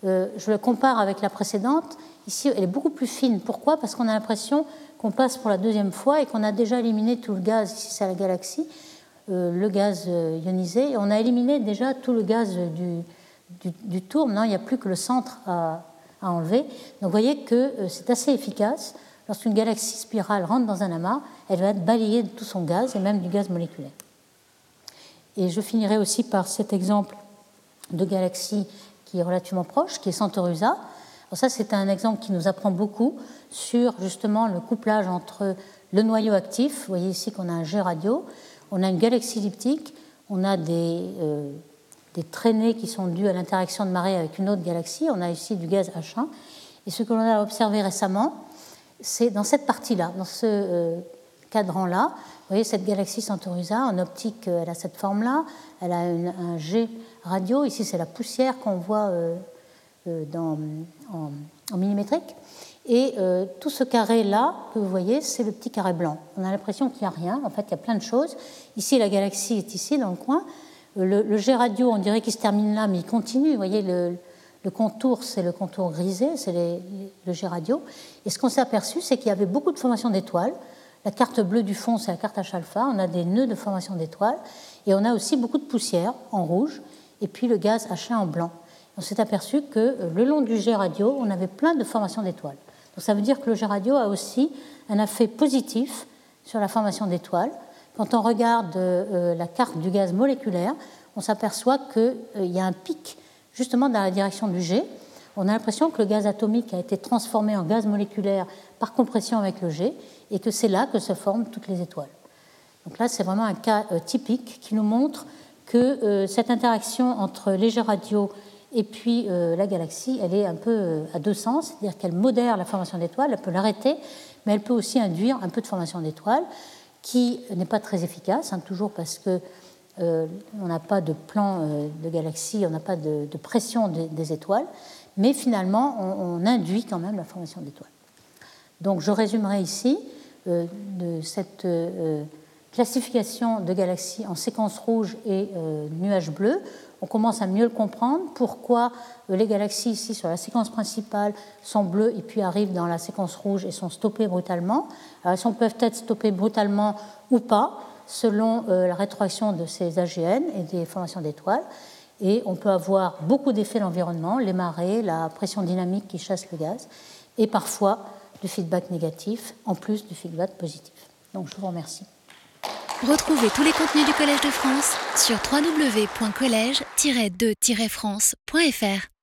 je le compare avec la précédente. Ici, elle est beaucoup plus fine. Pourquoi? Parce qu'on a l'impression qu'on passe pour la deuxième fois et qu'on a déjà éliminé tout le gaz. Ici, c'est la galaxie, le gaz ionisé. Et on a éliminé déjà tout le gaz du, du, tour. Non, il n'y a plus que le centre à, enlever. Donc vous voyez que euh, c'est assez efficace. Lorsqu'une galaxie spirale rentre dans un amas, elle va être balayée de tout son gaz et même du gaz moléculaire. Et je finirai aussi par cet exemple de galaxie qui est relativement proche, qui est Centaurus A. ça, c'est un exemple qui nous apprend beaucoup sur justement le couplage entre le noyau actif. Vous voyez ici qu'on a un G radio, on a une galaxie elliptique, on a des, euh, des traînées qui sont dues à l'interaction de marée avec une autre galaxie. On a ici du gaz H1. Et ce que l'on a observé récemment, c'est dans cette partie-là, dans ce euh, cadran-là. Vous voyez cette galaxie Centaurisa, en optique, euh, elle a cette forme-là. Elle a un G radio. Ici, c'est la poussière qu'on voit euh, dans, en, en, millimétrique. Et tout ce carré-là que vous voyez, c'est le petit carré blanc. On a l'impression qu'il n'y a rien. En fait, il y a plein de choses. Ici, la galaxie est ici, dans le coin. Le, le G radio, on dirait qu'il se termine là, mais il continue. Vous voyez, le, le contour, c'est le contour grisé, c'est le G radio. Et ce qu'on s'est aperçu, c'est qu'il y avait beaucoup de formations d'étoiles. La carte bleue du fond, c'est la carte H-alpha. On a des nœuds de formation d'étoiles. Et on a aussi beaucoup de poussière en rouge, et puis le gaz H1 en blanc. On s'est aperçu que euh, le long du G radio, on avait plein de formations d'étoiles. Donc ça veut dire que le G radio a aussi un effet positif sur la formation d'étoiles. Quand on regarde euh, la carte du gaz moléculaire, on s'aperçoit qu'il euh, y a un pic justement dans la direction du G. On a l'impression que le gaz atomique a été transformé en gaz moléculaire par compression avec le G et que c'est là que se forment toutes les étoiles. Donc là, c'est vraiment un cas euh, typique qui nous montre que euh, cette interaction entre les radio et puis euh, la galaxie, elle est un peu à deux sens, c'est-à-dire qu'elle modère la formation d'étoiles, elle peut l'arrêter, mais elle peut aussi induire un peu de formation d'étoiles, qui n'est pas très efficace, hein, toujours parce que on n'a pas de plan de galaxie, on n'a pas de, pression des, étoiles, mais finalement, on, induit quand même la formation d'étoiles. Donc, je résumerai ici de cette classification de galaxies en séquences rouges et nuages bleus. On commence à mieux le comprendre. Pourquoi les galaxies ici sur la séquence principale sont bleues et puis arrivent dans la séquence rouge et sont stoppées brutalement? Alors, elles peuvent être stoppées brutalement ou pas selon euh, la rétroaction de ces AGN et des formations d'étoiles? Et on peut avoir beaucoup d'effets l'environnement, les marées, la pression dynamique qui chasse le gaz, et parfois du feedback négatif en plus du feedback positif. Donc je vous remercie. Retrouvez tous les contenus du Collège de France sur www.colège-2-france.fr.